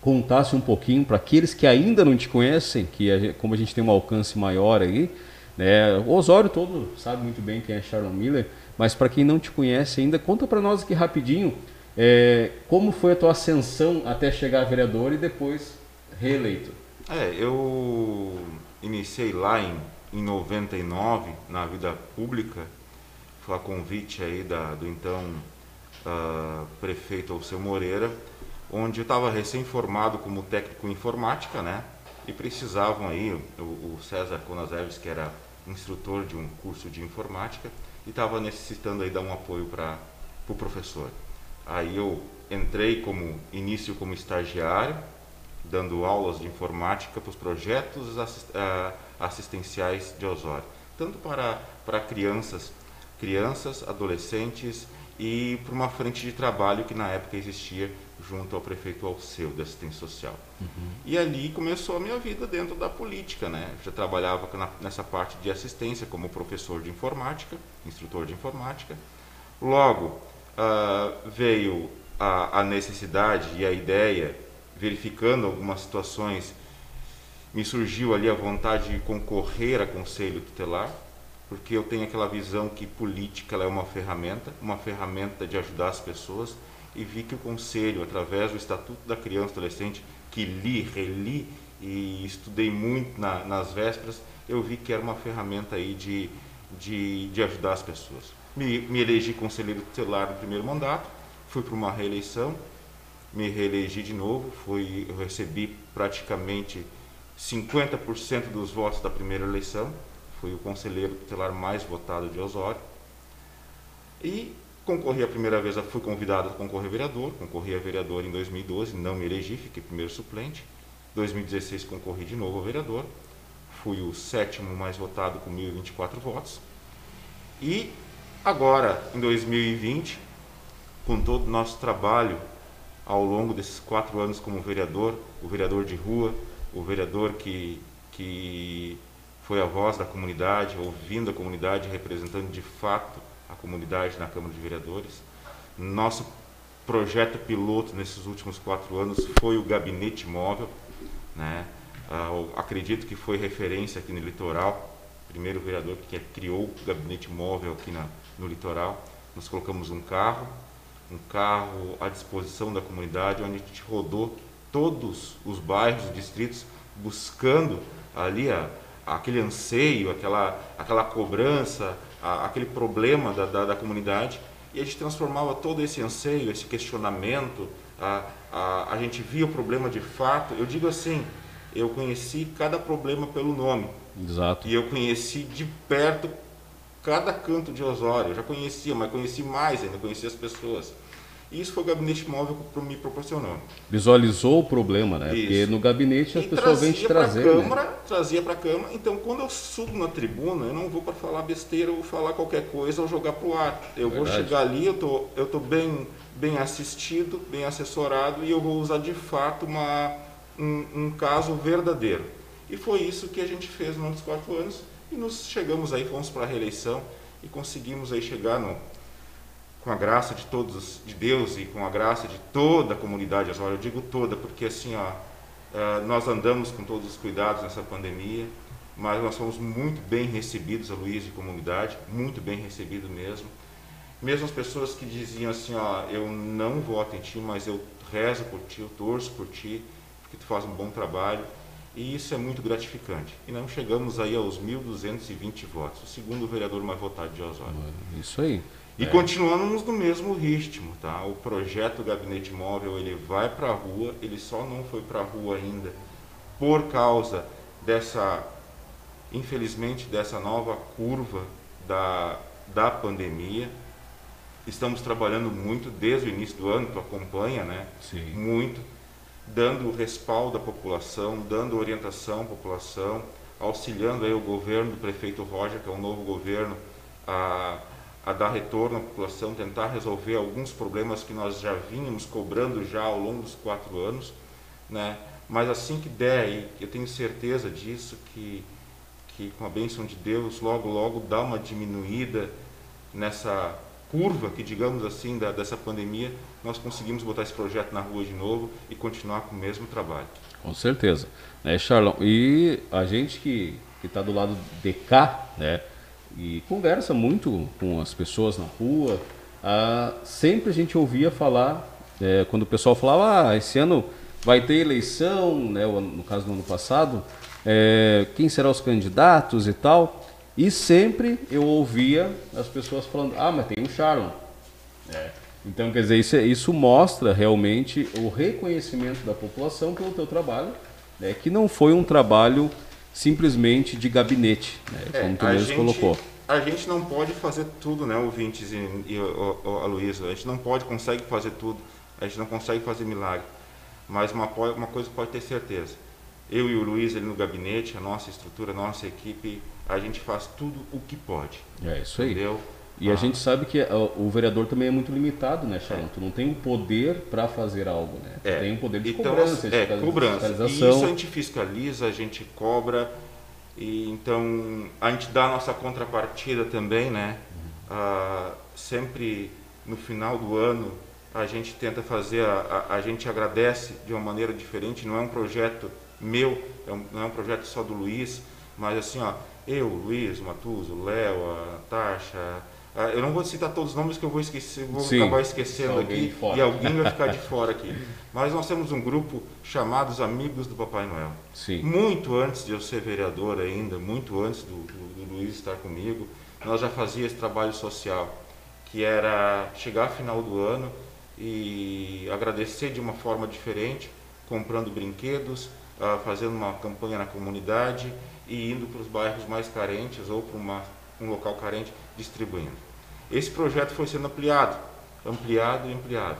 contasse um pouquinho para aqueles que ainda não te conhecem, que a gente- como a gente tem um alcance maior aí, né? O Osório todo sabe muito bem quem é Charlon Miller, mas para quem não te conhece ainda, conta para nós aqui rapidinho é, como foi a tua ascensão até chegar a vereador e depois reeleito. É, eu iniciei lá em, em 99 na vida pública, foi a convite aí da, do então ah, prefeito Alceu Moreira, onde eu estava recém-formado como técnico em informática, né? E precisavam aí, o, o César Conaserves, que era instrutor de um curso de informática, e estava necessitando aí dar um apoio para o pro professor. Aí eu entrei como início como estagiário, dando aulas de informática para os projetos ah, assistenciais de Osório, tanto para, para crianças, crianças, adolescentes e para uma frente de trabalho que na época existia junto ao prefeito Alceu da assistência social. E ali começou a minha vida dentro da política, né? Já trabalhava na- nessa parte de assistência como professor de informática, instrutor de informática. Logo ah, veio a, a necessidade e a ideia, verificando algumas situações, me surgiu ali a vontade de concorrer a conselho tutelar, porque eu tenho aquela visão que política é uma ferramenta, uma ferramenta de ajudar as pessoas, e vi que o conselho, através do Estatuto da Criança e Adolescente, que li, reli e estudei muito na- nas vésperas, eu vi que era uma ferramenta aí de, de, de ajudar as pessoas. Me, me elegi conselheiro tutelar no primeiro mandato, fui para uma reeleição, me reelegi de novo, fui, eu recebi praticamente 50% dos votos da primeira eleição, fui o conselheiro tutelar mais votado de Osório. E concorri a primeira vez, fui convidado a concorrer a vereador, concorri a vereador em 2012, não me elegi, fiquei primeiro suplente. 2016 concorri de novo a vereador, fui o sétimo mais votado com 1.024 votos. E agora, em 2020, com todo o nosso trabalho ao longo desses quatro anos como vereador, o vereador de rua, o vereador que, que foi a voz da comunidade, ouvindo a comunidade, representando de fato a comunidade na Câmara de Vereadores. Nosso projeto piloto nesses últimos quatro anos foi o gabinete móvel, né? Ah, eu acredito que foi referência aqui no litoral, primeiro vereador que criou o gabinete móvel aqui na, no litoral. Nós colocamos um carro, um carro à disposição da comunidade, onde a gente rodou todos os bairros, os distritos, buscando ali a, aquele anseio, aquela, aquela cobrança, a, aquele problema da, da, da comunidade, e a gente transformava todo esse anseio, esse questionamento, a, a, a gente via o problema de fato. Eu digo assim, eu conheci cada problema pelo nome. Exato. E eu conheci de perto cada canto de Osório. Eu já conhecia, mas conheci mais ainda, conheci as pessoas. E isso foi o gabinete móvel que me proporcionou. Visualizou o problema, né? Isso. Porque no gabinete as E pessoas vêm te trazer. Câmara, né? trazia para a Câmara. Então, quando eu subo na tribuna, eu não vou para falar besteira ou falar qualquer coisa ou jogar pro ar. Eu vou Verdade. chegar ali, eu tô, eu tô bem, bem assistido, bem assessorado e eu vou usar de fato uma, um, um caso verdadeiro. E foi isso que a gente fez nos quatro anos e nos chegamos aí, fomos para a reeleição e conseguimos aí chegar no, com a graça de todos, de Deus e com a graça de toda a comunidade Osório, eu digo toda, porque assim, ó, eh, nós andamos com todos os cuidados nessa pandemia, mas nós fomos muito bem recebidos, a Luiz e comunidade, muito bem recebido mesmo. Mesmo as pessoas que diziam assim, ó, eu não voto em ti, mas eu rezo por ti, eu torço por ti, porque tu faz um bom trabalho. E isso é muito gratificante. E não chegamos aí aos 1.220 votos, o segundo vereador mais votado de Osório. Isso aí. E É. continuamos no mesmo ritmo, tá? O projeto Gabinete Móvel, ele vai para a rua, ele só não foi para a rua ainda por causa dessa, infelizmente, dessa nova curva da, da pandemia. Estamos trabalhando muito desde o início do ano, tu acompanha, né? Sim. Muito, dando respaldo à população, dando orientação à população, auxiliando aí o governo do prefeito Roger, que é um novo governo, a, a dar retorno à população, tentar resolver alguns problemas que nós já vínhamos cobrando já ao longo dos quatro anos, né? Mas assim que der, eu tenho certeza disso, que, que com a bênção de Deus, logo, logo dá uma diminuída nessa curva, que digamos assim, da, dessa pandemia, nós conseguimos botar esse projeto na rua de novo e continuar com o mesmo trabalho. Com certeza. Né, Charlão? E a gente que está do lado de cá, né? E conversa muito com as pessoas na rua. Ah, sempre a gente ouvia falar, é, quando o pessoal falava, ah, esse ano vai ter eleição, né, no caso do ano passado, é, quem serão os candidatos e tal. E sempre eu ouvia as pessoas falando, ah, mas tem o Sharon. É. Então, quer dizer, isso, é, isso mostra realmente o reconhecimento da população pelo teu trabalho, né, que não foi um trabalho simplesmente de gabinete, né, É, como tu a mesmo gente- colocou. A gente não pode fazer tudo, né, ouvintes e, e o, o, Aloysio? A gente não pode, consegue fazer tudo. A gente não consegue fazer milagre. Mas uma, uma coisa pode ter certeza. Eu e o Luiz ali no gabinete, a nossa estrutura, a nossa equipe, a gente faz tudo o que pode. É isso aí. Entendeu? E a Ah. gente sabe que o vereador também é muito limitado, né, Sharon? Tu não tem o poder para fazer algo, né? Tu É. tem o poder de Então, cobrança, é, cobrança. E isso a gente fiscaliza, a gente cobra. E então a gente dá a nossa contrapartida também, né? Ah, sempre no final do ano a gente tenta fazer, a, a, a gente agradece de uma maneira diferente. Não é um projeto meu, é um- não é um projeto só do Luiz, mas assim, ó, eu, Luiz, Matuso, Léo, a Natasha. Ah, Eu não vou citar todos os nomes que eu vou esquecer, vou Sim, acabar esquecendo aqui fora. e alguém vai ficar de fora aqui. Mas nós temos um grupo chamado os Amigos do Papai Noel. Sim. Muito antes de eu ser vereador ainda, muito antes do, do, do Luiz estar comigo, nós já fazíamos esse trabalho social, que era chegar final do ano e agradecer de uma forma diferente, comprando brinquedos, ah, fazendo uma campanha na comunidade e indo para os bairros mais carentes ou para uma- um local carente distribuindo. Esse projeto foi sendo ampliado, ampliado e ampliado.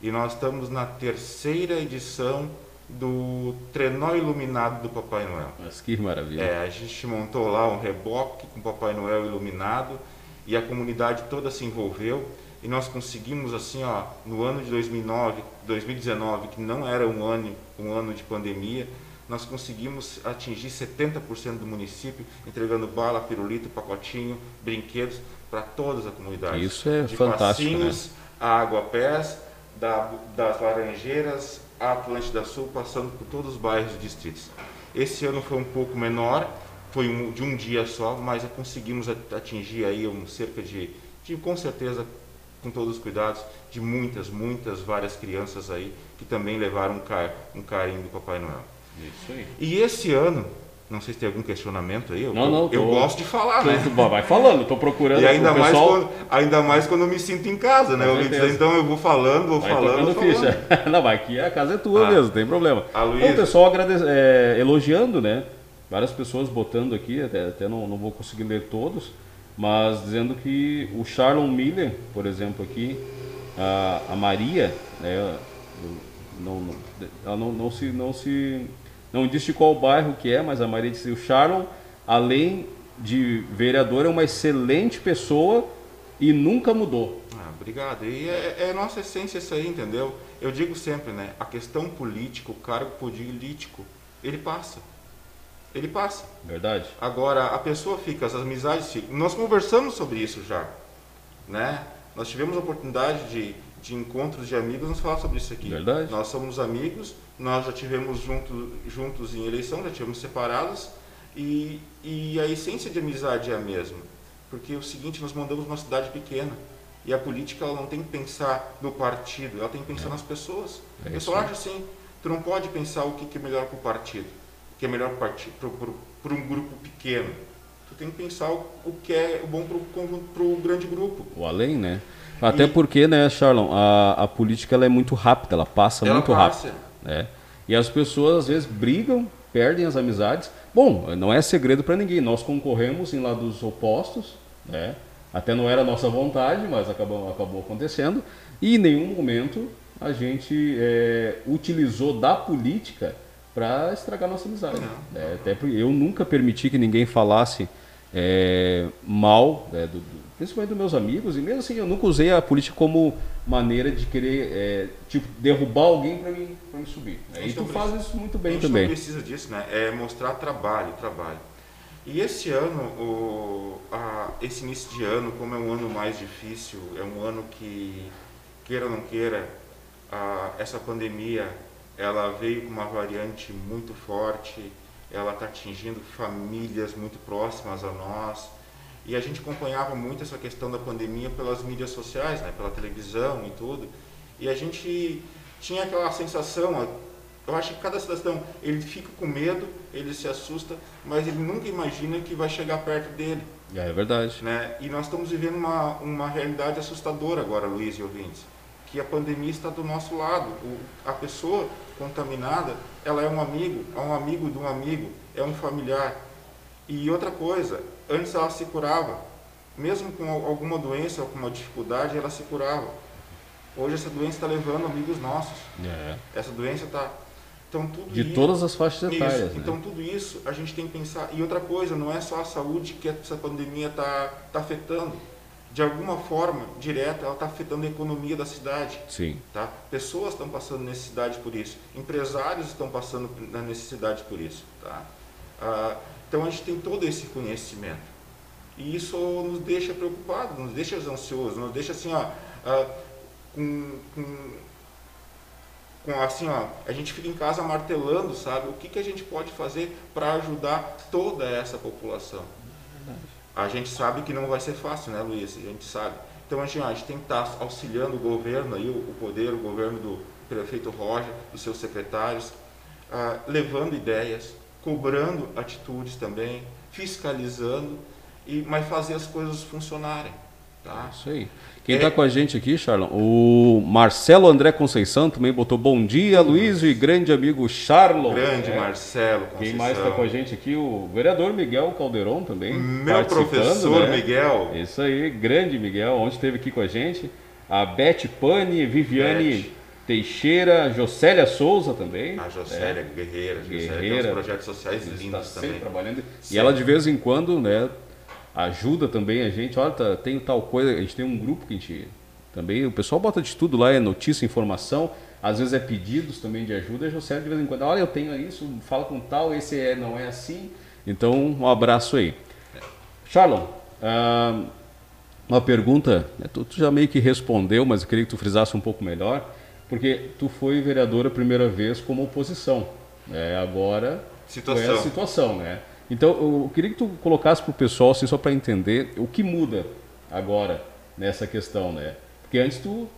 E nós estamos na terceira edição do trenó iluminado do Papai Noel. Mas que maravilha. É, a gente montou lá um reboque com Papai Noel iluminado e a comunidade toda se envolveu e nós conseguimos assim, ó, no ano de 2009, 2019, que não era um ano, um ano de pandemia, nós conseguimos atingir 70% do município entregando bala, pirulito, pacotinho, brinquedos para toda a comunidade. Isso é de fantástico, né? passinhos, a água pés, da, das Laranjeiras a Atlântida Sul, passando por todos os bairros e distritos. Esse ano foi um pouco menor, foi um- de um dia só, mas conseguimos atingir aí um, cerca de, de, com certeza, com todos os cuidados, de muitas, muitas, várias crianças aí que também levaram um, ca- um carinho do Papai Noel. Isso aí. E esse ano, não sei se tem algum questionamento aí, eu, Não, não, eu tô- gosto de falar, tô- né? vai falando, tô procurando E ainda mais, pessoal- quando, ainda mais quando eu me sinto em casa, né? Ouvintes? certeza. Então eu vou falando, vou Vai falando, ficha. Não, mas aqui a casa é tua Ah. mesmo, não tem problema. A Então, Luísa. o pessoal agradece, é, elogiando, né? Várias pessoas botando aqui, até, até não, não vou conseguir ler todos, mas dizendo que o Charlon Miller, por exemplo, aqui, a, a Maria, né? Não, não, ela não, não se. Não se não disse qual bairro que é, mas a Maria disse o Charlon, além de vereador, é uma excelente pessoa e nunca mudou. Ah, obrigado. E é, é nossa essência isso aí, entendeu? Eu digo sempre, né? A questão política, o cargo político, ele passa. Ele passa. Verdade. Agora, a pessoa fica, as amizades ficam. Nós conversamos sobre isso já, né? Nós tivemos a oportunidade de, de encontros de amigos nos falar sobre isso aqui. Verdade. Nós somos amigos, nós já tivemos junto, juntos em eleição, já tivemos separados, e, e a essência de amizade é a mesma. Porque é o seguinte, nós mandamos uma cidade pequena, e a política ela não tem que pensar no partido, ela tem que pensar nas pessoas. É o isso pessoal aí. acha assim, tu não pode pensar o que que é melhor para o partido, o que é melhor para um grupo pequeno. Tu tem que pensar o, o que é bom para o grande grupo. O além, né? Até E- porque, né, Charlon, a, a política ela é muito rápida, ela passa Ela muito passa. rápido. Né? E as pessoas às vezes brigam, perdem as amizades. Bom, não é segredo para ninguém, nós concorremos em lados opostos, né? Até não era nossa vontade, mas acabou, acabou acontecendo. E em nenhum momento a gente é, utilizou da política para estragar nossa amizade. né? Até porque eu nunca permiti que ninguém falasse é, mal, né, do, do, principalmente dos meus amigos, e mesmo assim eu nunca usei a política como maneira de querer é, tipo, derrubar alguém para mim, pra me subir. Né? E tu faz isso muito bem a gente também. não precisa disso, né? É mostrar trabalho, trabalho. E esse ano, o, a, esse início de ano, como é um ano mais difícil, é um ano que, queira ou não queira, a, essa pandemia, ela veio com uma variante muito forte, ela está atingindo famílias muito próximas a nós. E a gente acompanhava muito essa questão da pandemia pelas mídias sociais, né, pela televisão e tudo. E a gente tinha aquela sensação, eu acho que cada cidadão, ele fica com medo, ele se assusta, mas ele nunca imagina que vai chegar perto dele. É verdade. Né? E nós estamos vivendo uma, uma realidade assustadora agora, Luiz e ouvintes, que a pandemia está do nosso lado. O, a pessoa contaminada, ela é um amigo, é um amigo de um amigo, é um familiar. E outra coisa, antes ela se curava, mesmo com alguma doença ou com uma dificuldade, ela se curava. Hoje essa doença está levando amigos nossos. É. Essa doença está então, tudo de isso, todas as faixas etárias. Né? Então tudo isso a gente tem que pensar. E outra coisa, não é só a saúde que essa pandemia está tá afetando. De alguma forma, direta, ela está afetando a economia da cidade. Sim. Tá? Pessoas estão passando necessidade por isso. Empresários estão passando na necessidade por isso. Tá? Ah, então a gente tem todo esse conhecimento. E isso nos deixa preocupados, nos deixa ansiosos, nos deixa assim, ó, ah, com, com com assim, ó, a gente fica em casa martelando, sabe? O que, que a gente pode fazer para ajudar toda essa população? A gente sabe que não vai ser fácil, né, Luiz? A gente sabe. Então a gente, a gente tem que estar tá auxiliando o governo aí, o, poder, o governo do prefeito Roger, dos seus secretários, ah, levando ideias, cobrando atitudes também, fiscalizando, e, mas fazer as coisas funcionarem. Tá? Isso aí. Quem está é. com a gente aqui, Charlon? O Marcelo André Conceição também botou bom dia, Luiz e grande amigo Charlon. Grande é. Marcelo Conceição. Quem mais está com a gente aqui? O vereador Miguel Calderon também. Meu professor né? Miguel. Isso aí, grande Miguel, onde esteve aqui com a gente. A Beth Pani, Viviane Beth. Teixeira, Jocélia Souza também. A Jocélia é. Guerreira, Guerreira. Tem uns projetos sociais lindos também. Trabalhando. E ela de vez em quando, né, ajuda também a gente. Olha, tá, tem tal coisa, a gente tem um grupo que a gente também, o pessoal bota de tudo lá, é notícia, informação, às vezes é pedidos também de ajuda, a José de vez em quando, olha, eu tenho isso, fala com tal, esse é, não é assim. Então, um abraço aí. Charlon, ah, uma pergunta, né, tu, tu, já meio que respondeu, mas eu queria que tu frisasse um pouco melhor, porque tu foi vereador a primeira vez como oposição. Né? Agora situação. foi a situação, né? Então, eu queria que tu colocasse para o pessoal, assim, só para entender o que muda agora nessa questão, né? Porque antes tu,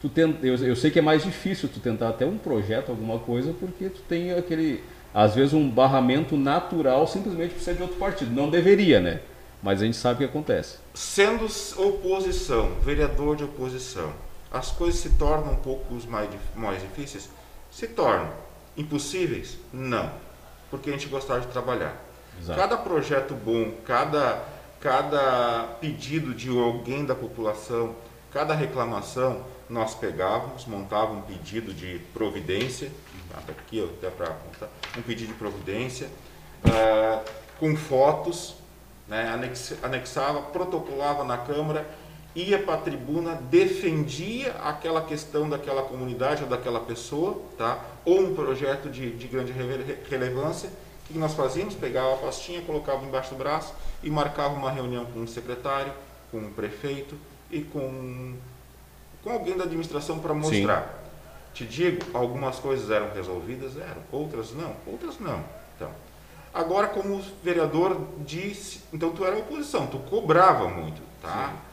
tu tenta, eu, eu sei que é mais difícil tu tentar até um projeto, alguma coisa, porque tu tem aquele, às vezes, um barramento natural simplesmente por ser de outro partido. Não deveria, né? Mas a gente sabe o que acontece. Sendo oposição, vereador de oposição, as coisas se tornam um pouco mais, mais difíceis? Se tornam. Impossíveis? Não. Porque a gente gostava de trabalhar. Exato. Cada projeto bom, cada, cada pedido de alguém da população, cada reclamação, nós pegávamos, montávamos um pedido de providência, aqui até para um pedido de providência, uh, com fotos, né, anexava, protocolava na Câmara, ia para a tribuna, defendia aquela questão daquela comunidade ou daquela pessoa, tá? ou um projeto de, de grande relevância, o que nós fazíamos? Pegava a pastinha, colocava embaixo do braço e marcava uma reunião com o secretário, com o prefeito e com, com alguém da administração para mostrar. Sim. Te digo, algumas coisas eram resolvidas, eram, outras não, outras não. Então, agora como vereador disse, então tu era oposição, tu cobrava muito, tá? Sim.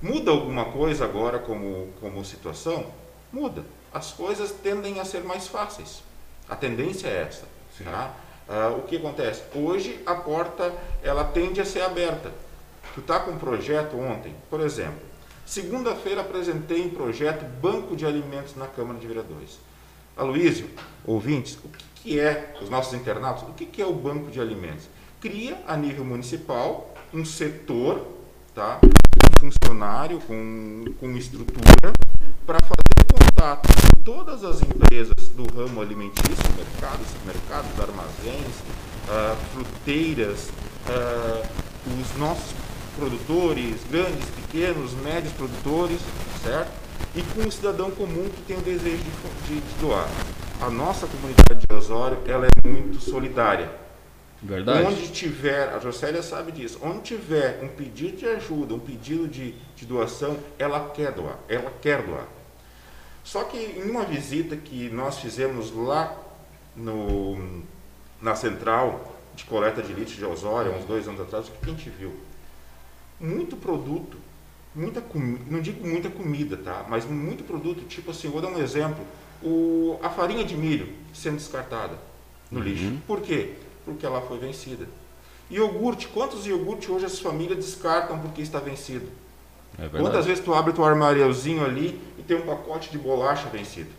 Muda alguma coisa agora como, como situação? Muda. As coisas tendem a ser mais fáceis. A tendência é essa, tá? Uh, o que acontece? Hoje a porta ela tende a ser aberta. Tu está com um projeto ontem, por exemplo. Segunda-feira apresentei um projeto Banco de Alimentos na Câmara de Vereadores. Aloísio, ouvintes, o que, que é, os nossos internatos, o que, que é o Banco de Alimentos? Cria a nível municipal um setor, tá? um funcionário com, com estrutura para fazer contato com todas as empresas do ramo alimentício, mercados, supermercados, armazéns, uh, fruteiras, uh, os nossos produtores, grandes, pequenos, médios produtores, certo? E com o cidadão comum que tem o desejo de, de, de doar. A nossa comunidade de Osório, ela é muito solidária. Verdade. Onde tiver, a Jocélia sabe disso, onde tiver um pedido de ajuda, um pedido de, de doação, ela quer doar, ela quer doar. Só que em uma visita que nós fizemos lá no, na central de coleta de lixo de Osório, uns dois anos atrás, o que a gente viu? Muito produto, muita não digo muita comida, tá? Mas muito produto, tipo assim, vou dar um exemplo, o, a farinha de milho sendo descartada no lixo. Por quê? Porque ela foi vencida. Iogurte, quantos iogurte hoje as famílias descartam porque está vencido? É. Quantas vezes tu abre teu armáriozinho ali e tem um pacote de bolacha vencido?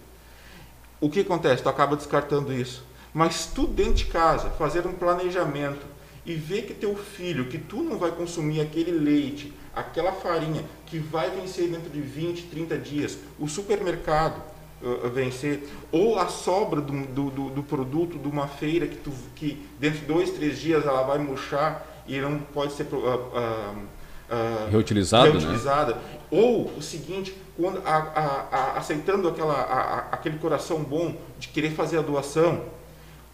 O que acontece? Tu acaba descartando isso. Mas tu dentro de casa, fazer um planejamento e ver que teu filho, que tu não vai consumir aquele leite, aquela farinha que vai vencer dentro de 20, 30 dias, o supermercado uh, vencer, ou a sobra do, do, do, produto de uma feira que, tu, que dentro de dois, três dias ela vai murchar e não pode ser uh, uh, uh, Reutilizado, né? reutilizada. Ou o seguinte, quando, a, a, a, aceitando aquela, a, aquele coração bom de querer fazer a doação,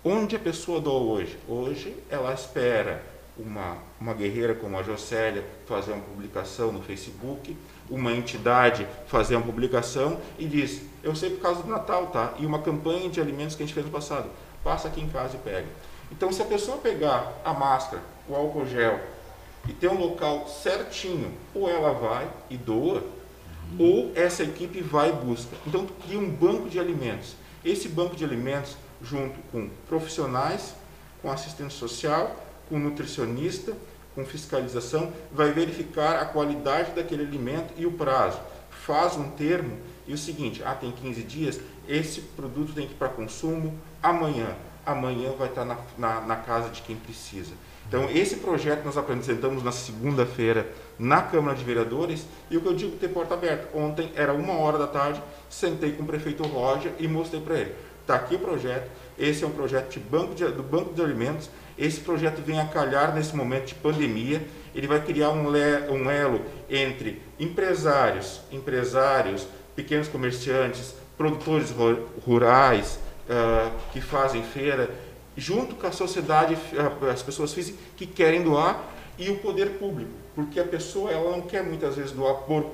onde a pessoa doa hoje? Hoje ela espera uma, uma guerreira como a Jocélia fazer uma publicação no Facebook, uma entidade fazer uma publicação e diz, eu sei por causa do Natal, tá? E uma campanha de alimentos que a gente fez no passado, passa aqui em casa e pega. Então se a pessoa pegar a máscara, o álcool gel, e ter um local certinho, ou ela vai e doa, ou essa equipe vai e busca. Então cria um banco de alimentos. Esse banco de alimentos, junto com profissionais, com assistente social, com nutricionista, com fiscalização, vai verificar a qualidade daquele alimento e o prazo. Faz um termo e o seguinte, ah, tem 15 dias, esse produto tem que ir para consumo amanhã. Amanhã vai estar na, na, na casa de quem precisa. Então, esse projeto nós apresentamos na segunda-feira na Câmara de Vereadores e o que eu digo ter porta aberta. Ontem era uma hora da tarde, sentei com o prefeito Roger e mostrei para ele. Está aqui o projeto, esse é um projeto de banco de, do Banco de Alimentos, esse projeto vem a calhar nesse momento de pandemia, ele vai criar um, le, um elo entre empresários, empresários, pequenos comerciantes, produtores ru- rurais, ah, que fazem feira, junto com a sociedade, ah, as pessoas físicas que querem doar e o poder público, porque a pessoa ela não quer muitas vezes doar por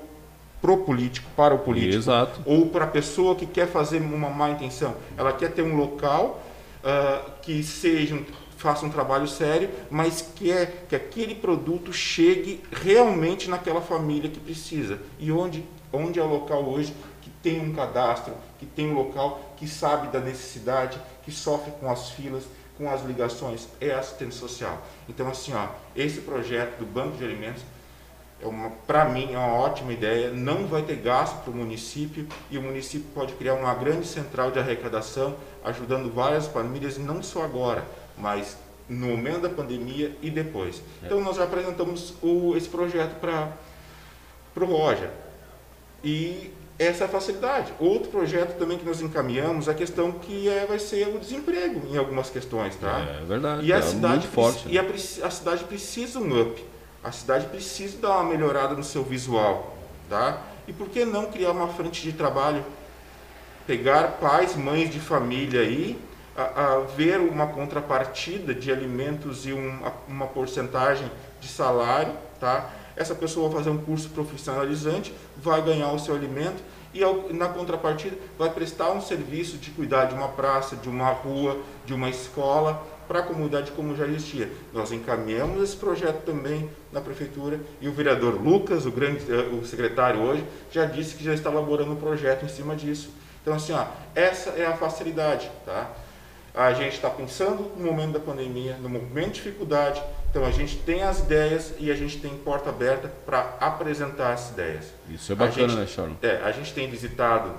pro político, para o político, Exato. ou para a pessoa que quer fazer uma má intenção. Ela quer ter um local ah, que seja um- faça um trabalho sério, mas quer que aquele produto chegue realmente naquela família que precisa. E onde onde é o local hoje que tem um cadastro, que tem um local que sabe da necessidade, que sofre com as filas, com as ligações, é a assistente social. Então assim, ó, esse projeto do banco de alimentos é para mim, é uma ótima ideia. Não vai ter gasto para o município e o município pode criar uma grande central de arrecadação, ajudando várias famílias, não só agora, mas no momento da pandemia e depois. Então, nós já apresentamos o, esse projeto para o Roger. E essa é a facilidade. Outro projeto também que nós encaminhamos é a questão que é, vai ser o desemprego em algumas questões, tá? É verdade, E a é cidade forte, preci- E a, a cidade precisa um up. A cidade precisa dar uma melhorada no seu visual, tá? E por que não criar uma frente de trabalho? Pegar pais, mães de família aí, a, ver uma contrapartida de alimentos e um- uma porcentagem de salário, tá? Essa pessoa vai fazer um curso profissionalizante, vai ganhar o seu alimento e ao- na contrapartida vai prestar um serviço de cuidar de uma praça, de uma rua, de uma escola para a comunidade como já existia. Nós encaminhamos esse projeto também na prefeitura e o vereador Lucas, o grande eh, o secretário hoje, já disse que já está elaborando um projeto em cima disso. Então assim, ó, essa é a facilidade, tá? A gente está pensando no momento da pandemia, no momento de dificuldade, então a gente tem as ideias e a gente tem porta aberta para apresentar as ideias. Isso é bacana, gente- né, Sharon? É, a gente tem visitado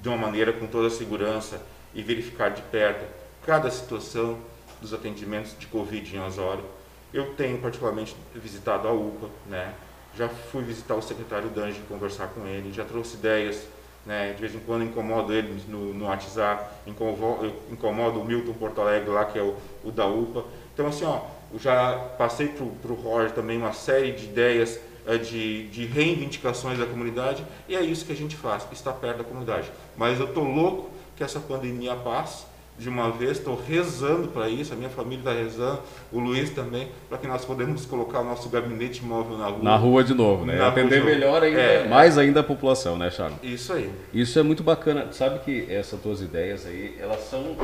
de uma maneira com toda a segurança e verificar de perto cada situação dos atendimentos de Covid em Osório. Eu tenho particularmente visitado a UPA, né? Já fui visitar o secretário Dange, conversar com ele, já trouxe ideias, né? De vez em quando incomodo ele no, no WhatsApp, incomodo, incomodo o Milton Porto Alegre lá, que é o, o da UPA. Então, assim, ó, Eu já passei para o Roger também uma série de ideias é, de, de reivindicações da comunidade e é isso que a gente faz, está perto da comunidade. Mas eu estou louco que essa pandemia passe de uma vez, estou rezando para isso, a minha família está rezando, o Luiz também, para que nós podemos colocar o nosso gabinete móvel na rua. Na rua de novo, né? Atender melhor ainda, é, mais ainda a população, né, Charles? Isso aí. Isso é muito bacana. Sabe que essas tuas ideias aí, elas são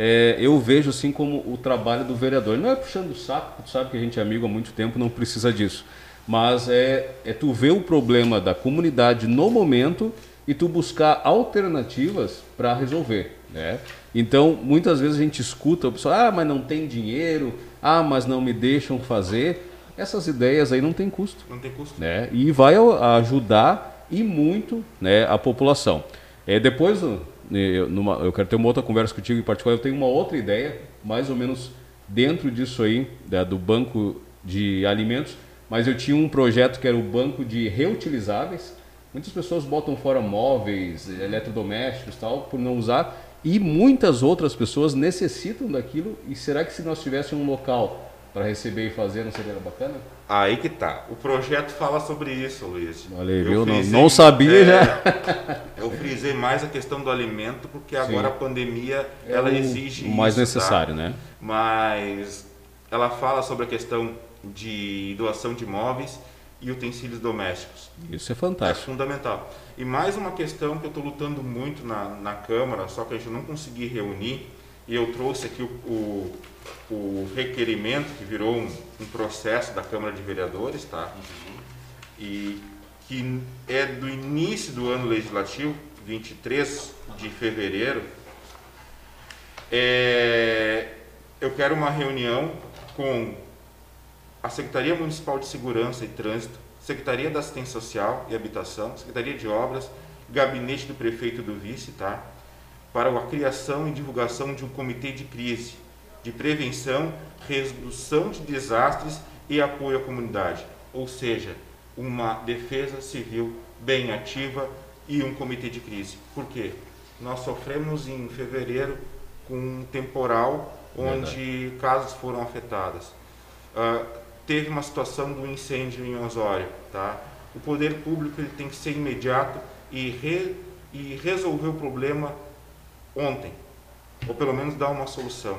é, eu vejo assim como o trabalho do vereador. Não é puxando o saco, tu sabe que a gente é amigo há muito tempo, não precisa disso. Mas é, é tu ver o problema da comunidade no momento e tu buscar alternativas para resolver. Né? Então, muitas vezes a gente escuta o pessoal, ah, mas não tem dinheiro, ah, mas não me deixam fazer. Essas ideias aí não tem custo. Não tem custo. Né? E vai ajudar e muito né, a população. É, depois, eu, numa, eu quero ter uma outra conversa contigo em particular, eu tenho uma outra ideia, mais ou menos dentro disso aí, né, do banco de alimentos, mas eu tinha um projeto que era o banco de reutilizáveis. Muitas pessoas botam fora móveis, eletrodomésticos tal, por não usar e muitas outras pessoas necessitam daquilo. E será que se nós tivéssemos um local para receber e fazer, não seria bacana? Aí que tá. O projeto fala sobre isso, Luiz. Olha, viu? Não, não sabia é, já. eu frisei mais a questão do alimento, porque agora Sim. a pandemia é ela exige o mais isso, necessário, tá? né? Mas ela fala sobre a questão de doação de móveis e utensílios domésticos. Isso é fantástico. É fundamental. E mais uma questão que eu estou lutando muito na, na Câmara, só que a gente não consegui reunir, e eu trouxe aqui o, o, o requerimento que virou um, um, processo da Câmara de Vereadores, tá? E que é do início do ano legislativo, 23 de fevereiro. É, eu quero uma reunião com a Secretaria Municipal de Segurança e Trânsito, Secretaria da Assistência Social e Habitação, Secretaria de Obras, Gabinete do Prefeito e do Vice, tá? Para a criação e divulgação de um comitê de crise, de prevenção, redução de desastres e apoio à comunidade. Ou seja, uma defesa civil bem ativa e um comitê de crise. Por quê? Nós sofremos em fevereiro com um temporal onde Verdade. casas foram afetadas. Uh, teve uma situação do incêndio em Osório, tá? O poder público ele tem que ser imediato e, re, e resolver o problema ontem, ou pelo menos dar uma solução.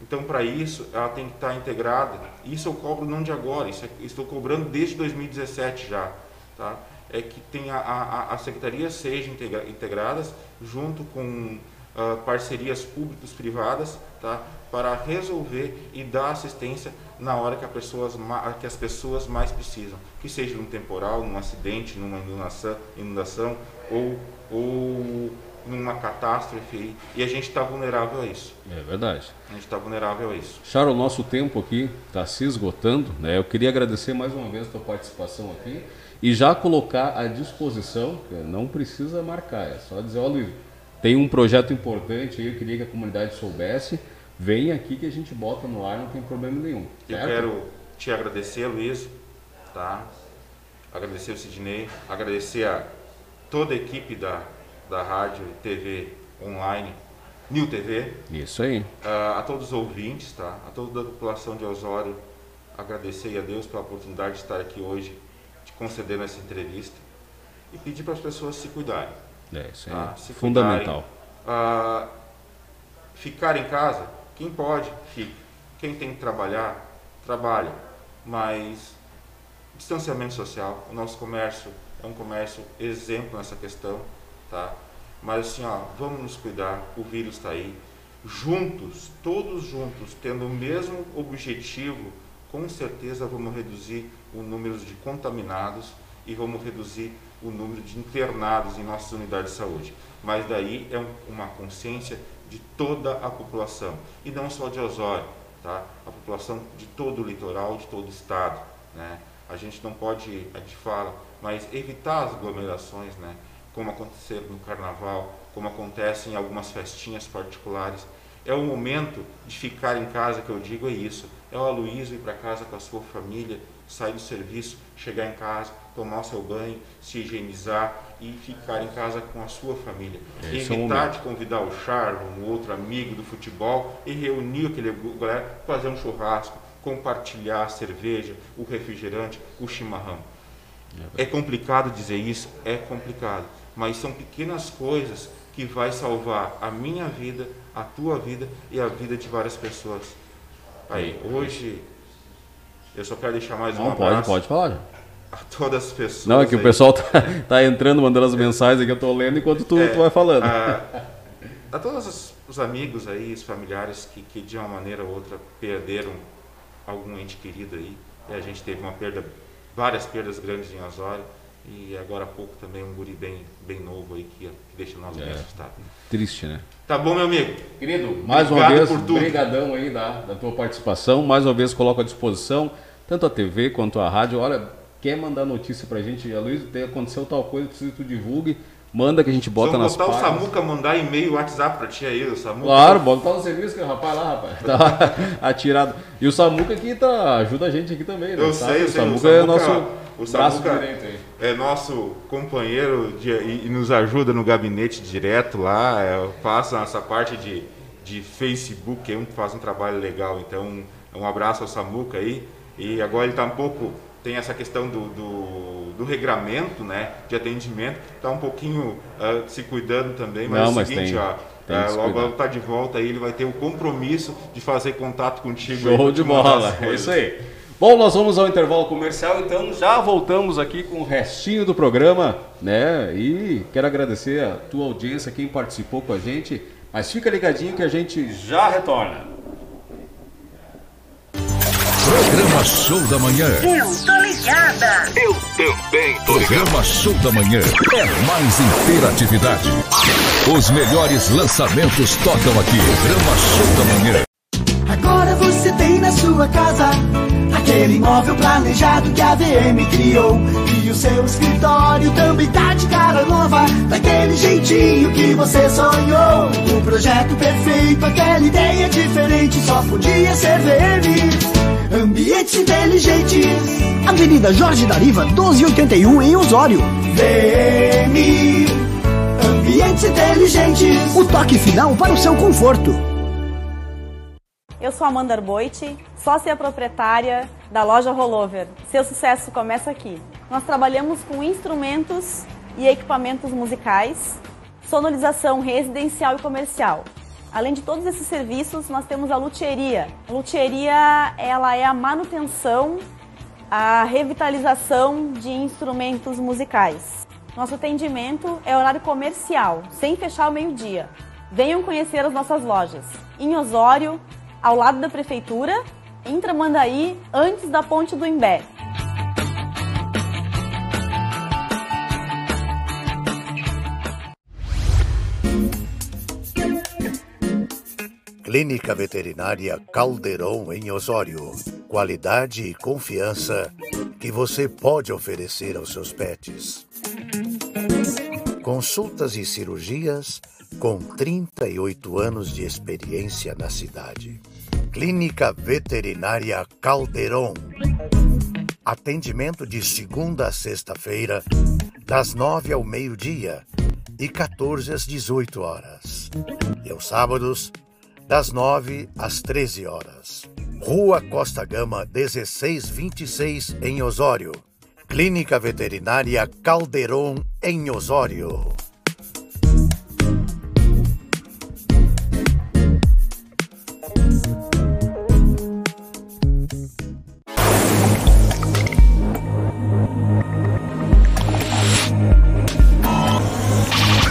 Então, para isso, ela tem que estar integrada. Isso eu cobro não de agora, isso é, estou cobrando desde 2017 já, tá? É que tem a, a, a secretaria seja integra, integradas junto com uh, parcerias públicos-privadas, tá? Para resolver e dar assistência na hora que, pessoas, que as pessoas mais precisam, que seja num temporal, num acidente, numa inundação, inundação ou, ou numa catástrofe e a gente está vulnerável a isso. É verdade. A gente está vulnerável a isso. Charles, o nosso tempo aqui está se esgotando. Né? Eu queria agradecer mais uma vez a tua participação aqui e já colocar à disposição, não precisa marcar, é só dizer, olha, tem um projeto importante aí, eu queria que a comunidade soubesse vem aqui que a gente bota no ar, não tem problema nenhum. Certo? Eu quero te agradecer, Luiz, tá? Agradecer o Sidney, agradecer a toda a equipe da, da rádio e TV online, New TV. Isso aí. Uh, a todos os ouvintes, tá? A toda a população de Osório, agradecer a Deus pela oportunidade de estar aqui hoje, de conceder essa entrevista e pedir para as pessoas se cuidarem. É, isso aí. Tá? Se Fundamental. Cuidarem, uh, ficar em casa, quem pode, fica. Quem tem que trabalhar, trabalha. Mas distanciamento social, o nosso comércio é um comércio exemplo nessa questão, tá? Mas assim, ó, vamos nos cuidar, o vírus está aí. Juntos, todos juntos, tendo o mesmo objetivo, com certeza vamos reduzir o número de contaminados e vamos reduzir o número de internados em nossas unidades de saúde. Mas daí é um, uma consciência de toda a população e não só de Osório, tá? A população de todo o litoral, de todo o estado, né? A gente não pode, a gente fala, mas evitar as aglomerações, né? Como aconteceu no carnaval, como acontece em algumas festinhas particulares. É o momento de ficar em casa que eu digo é isso. É o Aloysio ir para casa com a sua família, sair do serviço, chegar em casa, tomar o seu banho, se higienizar e ficar em casa com a sua família. Esse Evitar é de convidar o Charles, um outro amigo do futebol e reunir aquele galera, fazer um churrasco, compartilhar a cerveja, o refrigerante, o chimarrão. É complicado dizer isso, é complicado, mas são pequenas coisas que vai salvar a minha vida, a tua vida e a vida de várias pessoas. Aí, hoje eu só quero deixar mais Não, um pode, abraço pode falar. A todas as pessoas. Não, é que o aí. pessoal tá, tá entrando, mandando as mensagens aqui, eu tô lendo enquanto tu, É, tu vai falando. A, a todos os, os amigos aí, os familiares que, que de uma maneira ou outra perderam algum ente querido aí. E a gente teve uma perda, várias perdas grandes em Osório. E agora há pouco também um guri bem, bem novo aí que, que deixa nós bem É. assustados. Triste, né? Tá bom, meu amigo? Querido, mais uma vez, por tudo. brigadão aí da, da tua participação. Mais uma vez coloco à disposição, tanto a TV quanto a rádio. Olha, quer mandar notícia pra gente, tem, aconteceu tal coisa, preciso que tu divulgue, manda que a gente bota nas botar o. Samuca mandar e-mail, WhatsApp pra ti aí, o Samuca. Claro, botar no serviço que o rapaz lá, rapaz, tá atirado. E o Samuca aqui tá, ajuda a gente aqui também, né? Eu sabe? sei, eu o sei. Samuca é nosso o Samuca é nosso companheiro de- e, e nos ajuda no gabinete direto lá. É, faça essa parte de, de Facebook, é um, faz um trabalho legal. Então, um abraço ao Samuca aí. E agora ele está um pouco. Tem essa questão do, do, do regramento, né? De atendimento. Está um pouquinho ah, se cuidando também. Mas Não, é o mas seguinte, tem- ó. tem ah, logo logo tá de volta aí, ele vai ter o compromisso de fazer contato contigo. Show de bola, é isso aí. Bom, nós vamos ao intervalo comercial, então já voltamos aqui com o restinho do programa, né? E quero agradecer a tua audiência, quem participou com a gente, mas fica ligadinho que a gente já retorna. Programa Show da Manhã. Eu tô ligada. Eu também. Programa Show da Manhã. É mais interatividade. Os melhores lançamentos tocam aqui. Programa Show da Manhã. Agora você tem na sua casa aquele imóvel planejado que a VM criou. E o seu escritório também tá de cara nova, daquele jeitinho que você sonhou. O projeto perfeito, aquela ideia diferente, só podia ser VM. Ambientes inteligentes. Avenida Jorge Dariva, 1281 em Osório. VM. Ambientes inteligentes. O toque final para o seu conforto. Eu sou Amanda Arboite, sócia proprietária da loja Rollover. Seu sucesso começa aqui. Nós trabalhamos com instrumentos e equipamentos musicais, sonorização residencial e comercial. Além de todos esses serviços, nós temos a luthieria. A luthieria ela é a manutenção, a revitalização de instrumentos musicais. Nosso atendimento é horário comercial, sem fechar ao meio-dia. Venham conhecer as nossas lojas. Em Osório, ao lado da prefeitura, em Tramandaí, antes da ponte do Imbé. Clínica Veterinária Caldeirão em Osório. Qualidade e confiança que você pode oferecer aos seus pets. Consultas e cirurgias com 38 anos de experiência na cidade. Clínica Veterinária Caldeirão. Atendimento de segunda a sexta-feira, das 9 ao meio-dia e 14 às 18 horas. E aos sábados, das 9 às 13 horas. Rua Costa Gama 1626 em Osório. Clínica Veterinária Caldeirão em Osório.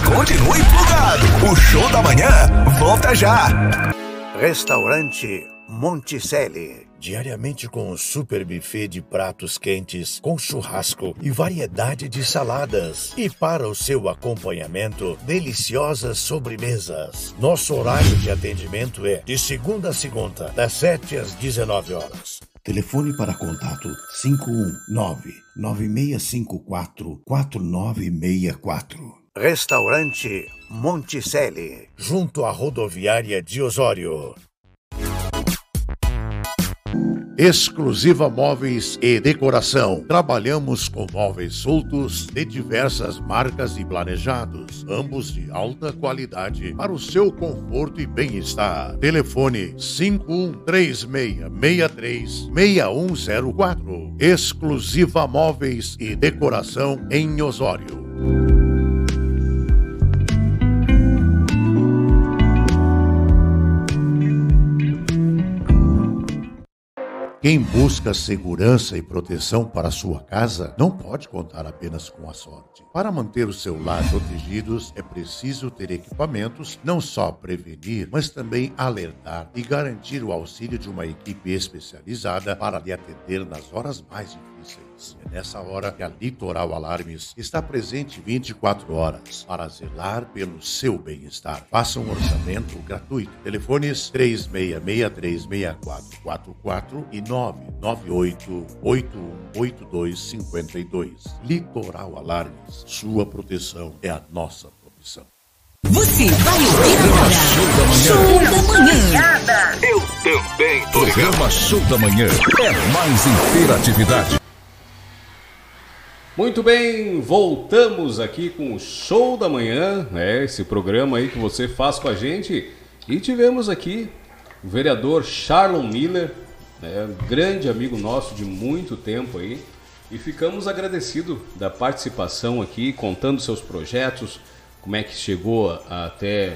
Continue plugado. O show da manhã volta já. Restaurante Monticelli. Diariamente com um super buffet de pratos quentes, com churrasco e variedade de saladas. E para o seu acompanhamento, deliciosas sobremesas. Nosso horário de atendimento é de segunda a segunda, das 7 às 19 horas. Telefone para contato 519-9654-4964. Restaurante Monticelli, junto à rodoviária de Osório. Exclusiva Móveis e Decoração. Trabalhamos com móveis soltos de diversas marcas e planejados, ambos de alta qualidade para o seu conforto e bem-estar. Telefone 5136636104. Exclusiva Móveis e Decoração em Osório. Quem busca segurança e proteção para sua casa não pode contar apenas com a sorte. Para manter o seu lar protegidos, é preciso ter equipamentos não só prevenir, mas também alertar e garantir o auxílio de uma equipe especializada para lhe atender nas horas mais difíceis. É nessa hora que a Litoral Alarmes está presente 24 horas para zelar pelo seu bem-estar. Faça um orçamento gratuito. Telefones 36636444 e 998818252. Litoral Alarmes. Sua proteção é a nossa profissão. Você vai ouvir agora. Show da manhã. Eu também. Programa Show da Manhã é mais interatividade. Muito bem, voltamos aqui com o Show da Manhã, né? Esse programa aí que você faz com a gente. E tivemos aqui o vereador Charlon Miller, né? grande amigo nosso de muito tempo aí. E ficamos agradecidos da participação aqui, contando seus projetos, como é que chegou até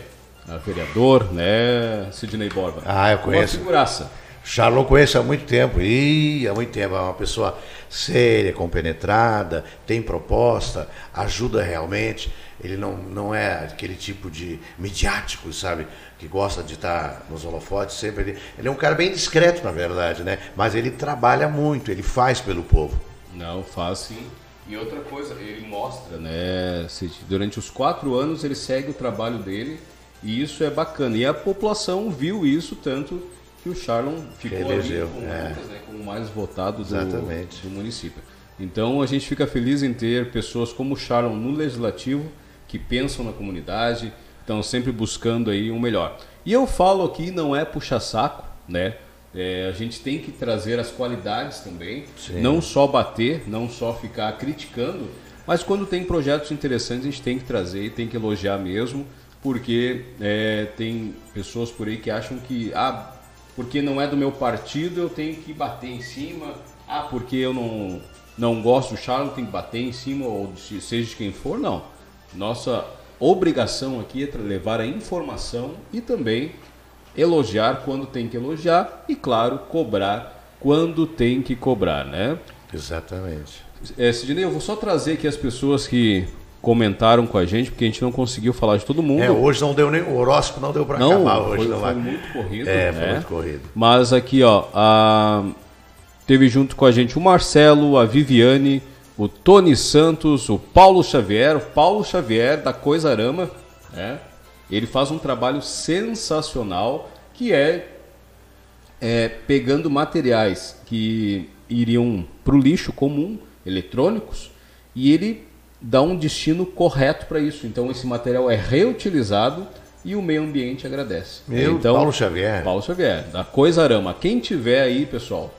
a vereador, né, Sidney Borba? Ah, eu conheço. Uma figuraça. Charlon conheço há muito tempo, e há muito tempo, é uma pessoa séria, compenetrada, tem proposta, ajuda realmente. Ele não, não é aquele tipo de midiático, sabe? Que gosta de estar nos holofotes sempre. Ele, ele é um cara bem discreto, na verdade, né? Mas ele trabalha muito, ele faz pelo povo. Não, faz sim. E outra coisa, ele mostra, né? Durante os quatro anos ele segue o trabalho dele e isso é bacana. E a população viu isso tanto que o Charlon ficou Elegeu, ali com é. né, como o mais votado do, do município. Então a gente fica feliz em ter pessoas como o Charlon no legislativo que pensam na comunidade, estão sempre buscando aí o melhor. E eu falo aqui não é puxar saco, né? É, a gente tem que trazer as qualidades também, Sim. não só bater, não só ficar criticando, mas quando tem projetos interessantes a gente tem que trazer e tem que elogiar mesmo, porque é, tem pessoas por aí que acham que ah, porque não é do meu partido eu tenho que bater em cima, ah, porque eu não, não gosto do Charles, tenho que bater em cima, ou seja de quem for, não. Nossa obrigação aqui é levar a informação e também elogiar quando tem que elogiar e, claro, cobrar quando tem que cobrar, né? Exatamente. É, Sidney, eu vou só trazer aqui as pessoas que comentaram com a gente, porque a gente não conseguiu falar de todo mundo. É, hoje não deu nem. O horóscopo não deu para acabar hoje, foi, não foi muito corrido. É, foi né? muito corrido. Mas aqui, ó, a- teve junto com a gente o Marcelo, a Viviane, o Tony Santos, o Paulo Xavier, o Paulo Xavier da Coisarama, né? Ele faz um trabalho sensacional que é, é pegando materiais que iriam para o lixo comum, eletrônicos, e ele dá um destino correto para isso. Então esse material é reutilizado e o meio ambiente agradece. Meu, então, Paulo Xavier. Paulo Xavier, da Coisarama. Quem tiver aí, pessoal,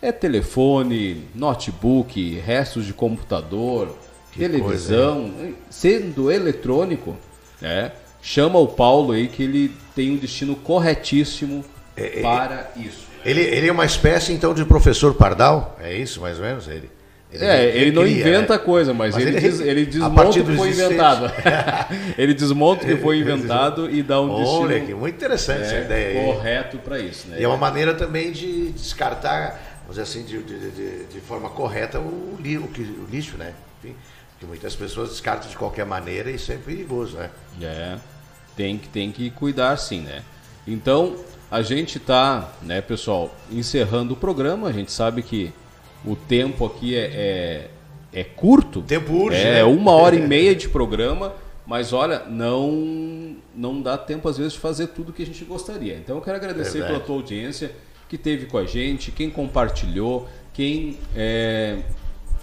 é telefone, notebook, restos de computador, Que televisão, sendo eletrônico, né? Chama o Paulo aí que ele tem um destino corretíssimo para isso. Ele, ele é uma espécie, então, de professor Pardal? É isso, mais ou menos? Ele, É, ele não cria, inventa né? coisa, mas, ele, diz- ele desmonta o que foi inventado. ele desmonta o que foi inventado e dá um Olha, destino que muito interessante essa ideia aí. correto para isso. Né? E é uma maneira também de descartar, vamos dizer assim, de, de, de- de forma correta o, li- o, o lixo, né? Enfim, porque muitas pessoas descartam de qualquer maneira e isso é perigoso, né? É, tem que, tem que cuidar sim, né? Então, a gente tá, né, pessoal, encerrando o programa. A gente sabe que o tempo aqui é, é, é curto. O tempo urge, É né? uma hora e meia de programa, mas olha, não, não dá tempo às vezes de fazer tudo que a gente gostaria. Então, eu quero agradecer Verdade. pela tua audiência que teve com a gente, quem compartilhou, quem é,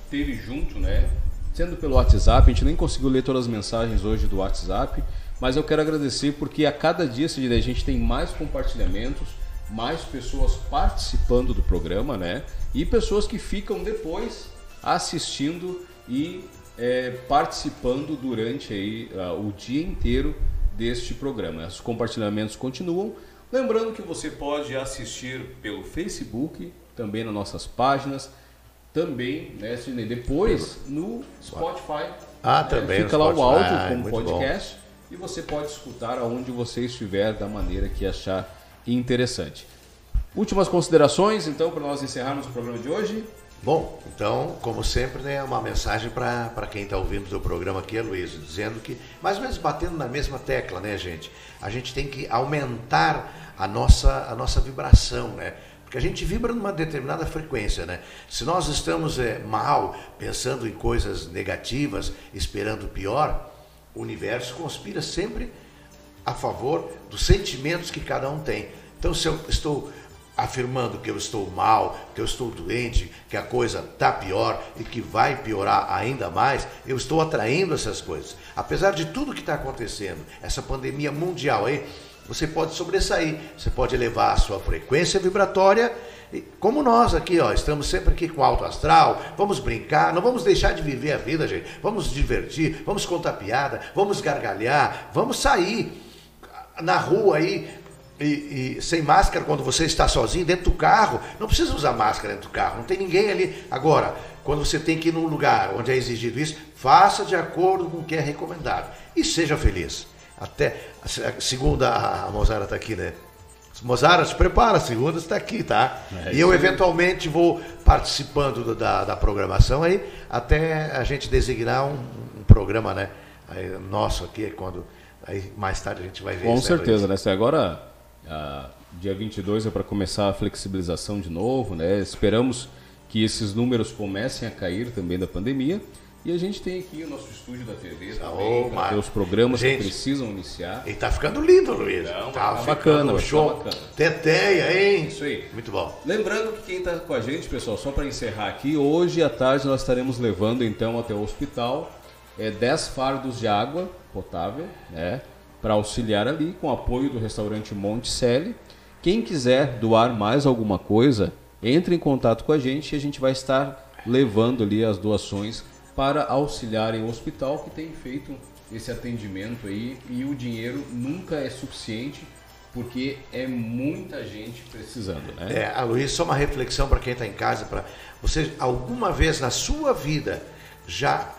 teve junto, né? Sendo pelo WhatsApp, a gente nem conseguiu ler todas as mensagens hoje do WhatsApp, mas eu quero agradecer porque a cada dia Sidney, a gente tem mais compartilhamentos, mais pessoas participando do programa, né? E pessoas que ficam depois assistindo e é, participando durante aí, uh, o dia inteiro deste programa. Os compartilhamentos continuam. Lembrando que você pode assistir pelo Facebook, também nas nossas páginas, também, né, depois no Spotify. Ah, né, também Fica no lá o Spotify. áudio Ah, como muito podcast e você pode escutar aonde você estiver da maneira que achar interessante. Últimas considerações, então, para nós encerrarmos o programa de hoje. Bom, então, como sempre, né, uma mensagem para quem está ouvindo o programa aqui, Luiz, dizendo que, mais ou menos batendo na mesma tecla, né, gente? A gente tem que aumentar a nossa, a nossa vibração, né? Porque a gente vibra numa determinada frequência, né? Se nós estamos é, mal, pensando em coisas negativas, esperando o pior, o universo conspira sempre a favor dos sentimentos que cada um tem. Então, se eu estou afirmando que eu estou mal, que eu estou doente, que a coisa está pior e que vai piorar ainda mais, eu estou atraindo essas coisas. Apesar de tudo que está acontecendo, essa pandemia mundial aí, você pode sobressair, você pode elevar a sua frequência vibratória, como nós aqui, ó, estamos sempre aqui com alto astral, vamos brincar, não vamos deixar de viver a vida, gente. Vamos divertir, vamos contar piada, vamos gargalhar, vamos sair na rua aí, e, e, sem máscara quando você está sozinho dentro do carro. Não precisa usar máscara dentro do carro, não tem ninguém ali. Agora, quando você tem que ir num lugar onde é exigido isso, faça de acordo com o que é recomendado e seja feliz. Até segunda a Mozara está aqui, né? Mozara, se prepara, segunda está aqui, tá? É e eu eventualmente vou participando do- da, da programação aí, até a gente designar um, um programa, né? Aí, nosso aqui, quando aí mais tarde a gente vai ver. Com isso, certeza, Luiz? né? Se agora, ah, dia 22 é para começar a flexibilização de novo, né? Esperamos que esses números comecem a cair também da pandemia. E a gente tem aqui o nosso estúdio da TV também, pra Marco. ter os programas Gente, que precisam iniciar. E tá ficando lindo, Luiz. Não, tá tá bacana, vai show. ficar bacana. Teteia, hein? Isso aí. Muito bom. Lembrando que quem está com a gente, pessoal, só para encerrar aqui, hoje à tarde nós estaremos levando então até o hospital é, 10 fardos de água potável, né, para auxiliar ali, com apoio do restaurante Monte Selle. Quem quiser doar mais alguma coisa, entre em contato com a gente e a gente vai estar levando ali as doações para auxiliarem o hospital que tem feito esse atendimento aí e o dinheiro nunca é suficiente porque é muita gente precisando, né? É, Luiz, só uma reflexão para quem está em casa. Pra... Você alguma vez na sua vida já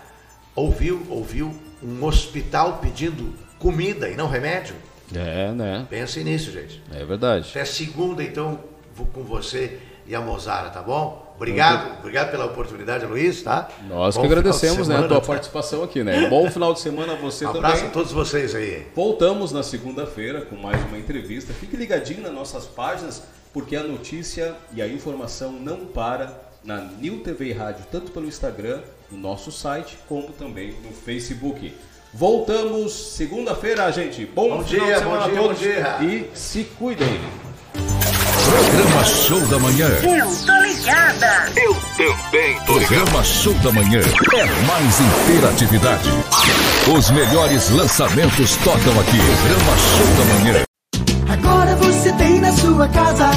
ouviu, ouviu um hospital pedindo comida e não remédio? É, né? Pense nisso, gente. É verdade. Até segunda, então, vou com você e a Mozara, tá bom? Obrigado, obrigado pela oportunidade, Luiz, tá? Nós Bom que agradecemos né, a semana, tua tá? participação aqui, né? Bom final de semana a você Um também. abraço a todos vocês aí. Voltamos na segunda-feira com mais uma entrevista. Fique ligadinho nas nossas páginas, porque a notícia e a informação não para na New TV e Rádio, tanto pelo Instagram, no nosso site, como também no Facebook. Voltamos segunda-feira, gente. Bom, Bom dia, bom dia, a todos bom dia. e se cuidem. Programa Show da Manhã. Eu tô ligada. Eu também tô Programa Show da Manhã é mais interatividade. Os melhores lançamentos tocam aqui. Programa Show da Manhã. Agora você tem na sua casa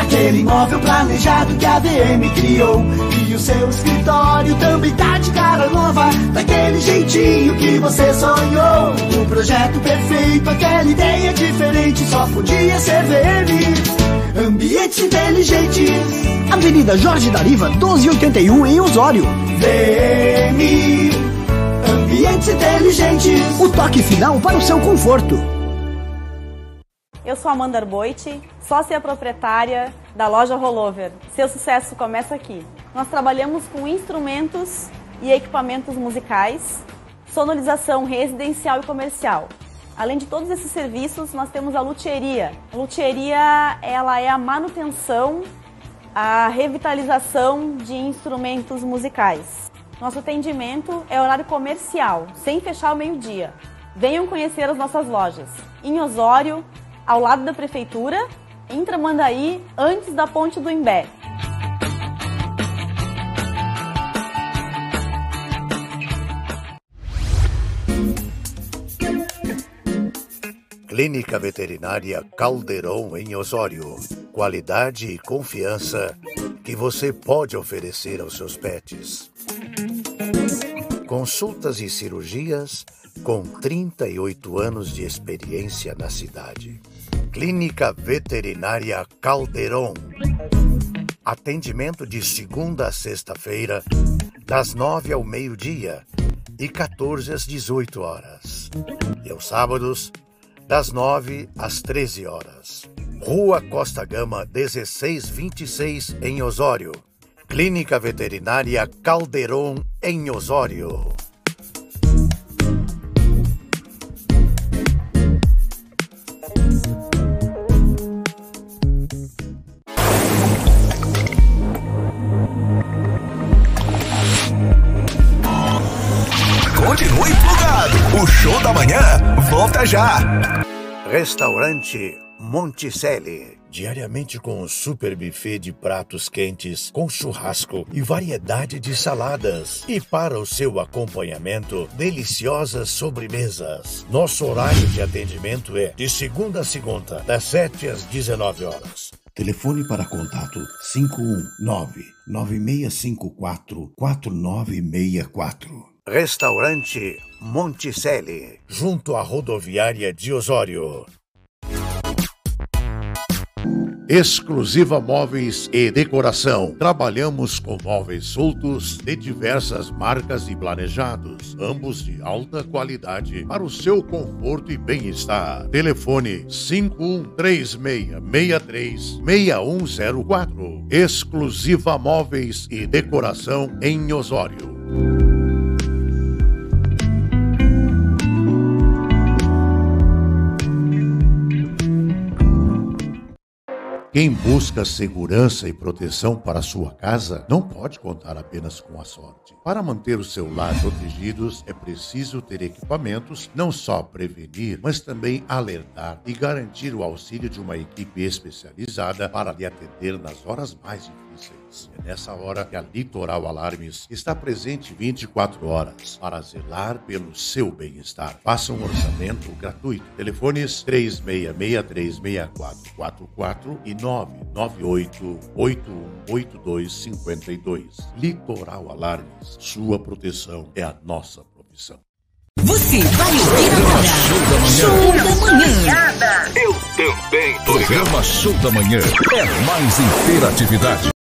aquele imóvel planejado que a VM criou. E o seu escritório também tá de cara nova, daquele jeitinho que você sonhou. O projeto perfeito, aquela ideia diferente, só podia ser VM. Ambientes inteligentes. Avenida Jorge Dariva, 1281 em Osório. VM. Ambientes inteligentes. O toque final para o seu conforto. Eu sou Amanda Arboite, sócia proprietária da loja Rollover. Seu sucesso começa aqui. Nós trabalhamos com instrumentos e equipamentos musicais, sonorização residencial e comercial. Além de todos esses serviços, nós temos a luthieria. A luthieria ela é a manutenção, a revitalização de instrumentos musicais. Nosso atendimento é horário comercial, sem fechar ao meio-dia. Venham conhecer as nossas lojas. Em Osório, ao lado da prefeitura, em Tramandaí, antes da ponte do Imbé. Clínica Veterinária Caldeirão em Osório. Qualidade e confiança que você pode oferecer aos seus pets. Consultas e cirurgias com 38 anos de experiência na cidade. Clínica Veterinária Caldeirão. Atendimento de segunda a sexta-feira, das 9 ao meio-dia e 14 às 18 horas. E aos sábados, das 9 às 13 horas. Rua Costa Gama, 1626, em Osório. Clínica Veterinária Caldeirão, em Osório. Da manhã volta já. Restaurante Monticelli. Diariamente com um super buffet de pratos quentes, com churrasco e variedade de saladas. E para o seu acompanhamento, deliciosas sobremesas. Nosso horário de atendimento é de segunda a segunda, das 7 às 19 horas. Telefone para contato 519-9654-4964. Restaurante Monticelli, junto à rodoviária de Osório. Exclusiva Móveis e Decoração. Trabalhamos com móveis soltos de diversas marcas e planejados, ambos de alta qualidade para o seu conforto e bem-estar. Telefone 5136636104. Exclusiva Móveis e Decoração em Osório. Quem busca segurança e proteção para sua casa não pode contar apenas com a sorte. Para manter o seu lar protegidos, é preciso ter equipamentos não só prevenir, mas também alertar e garantir o auxílio de uma equipe especializada para lhe atender nas horas mais difíceis. É nessa hora que a Litoral Alarmes está presente 24 horas para zelar pelo seu bem-estar. Faça um orçamento gratuito. Telefones 36636444 e 998818252. Litoral Alarmes. Sua proteção é a nossa profissão. Você vai ouvir agora. Show da manhã. Eu também. Programa Show da Manhã é mais interatividade.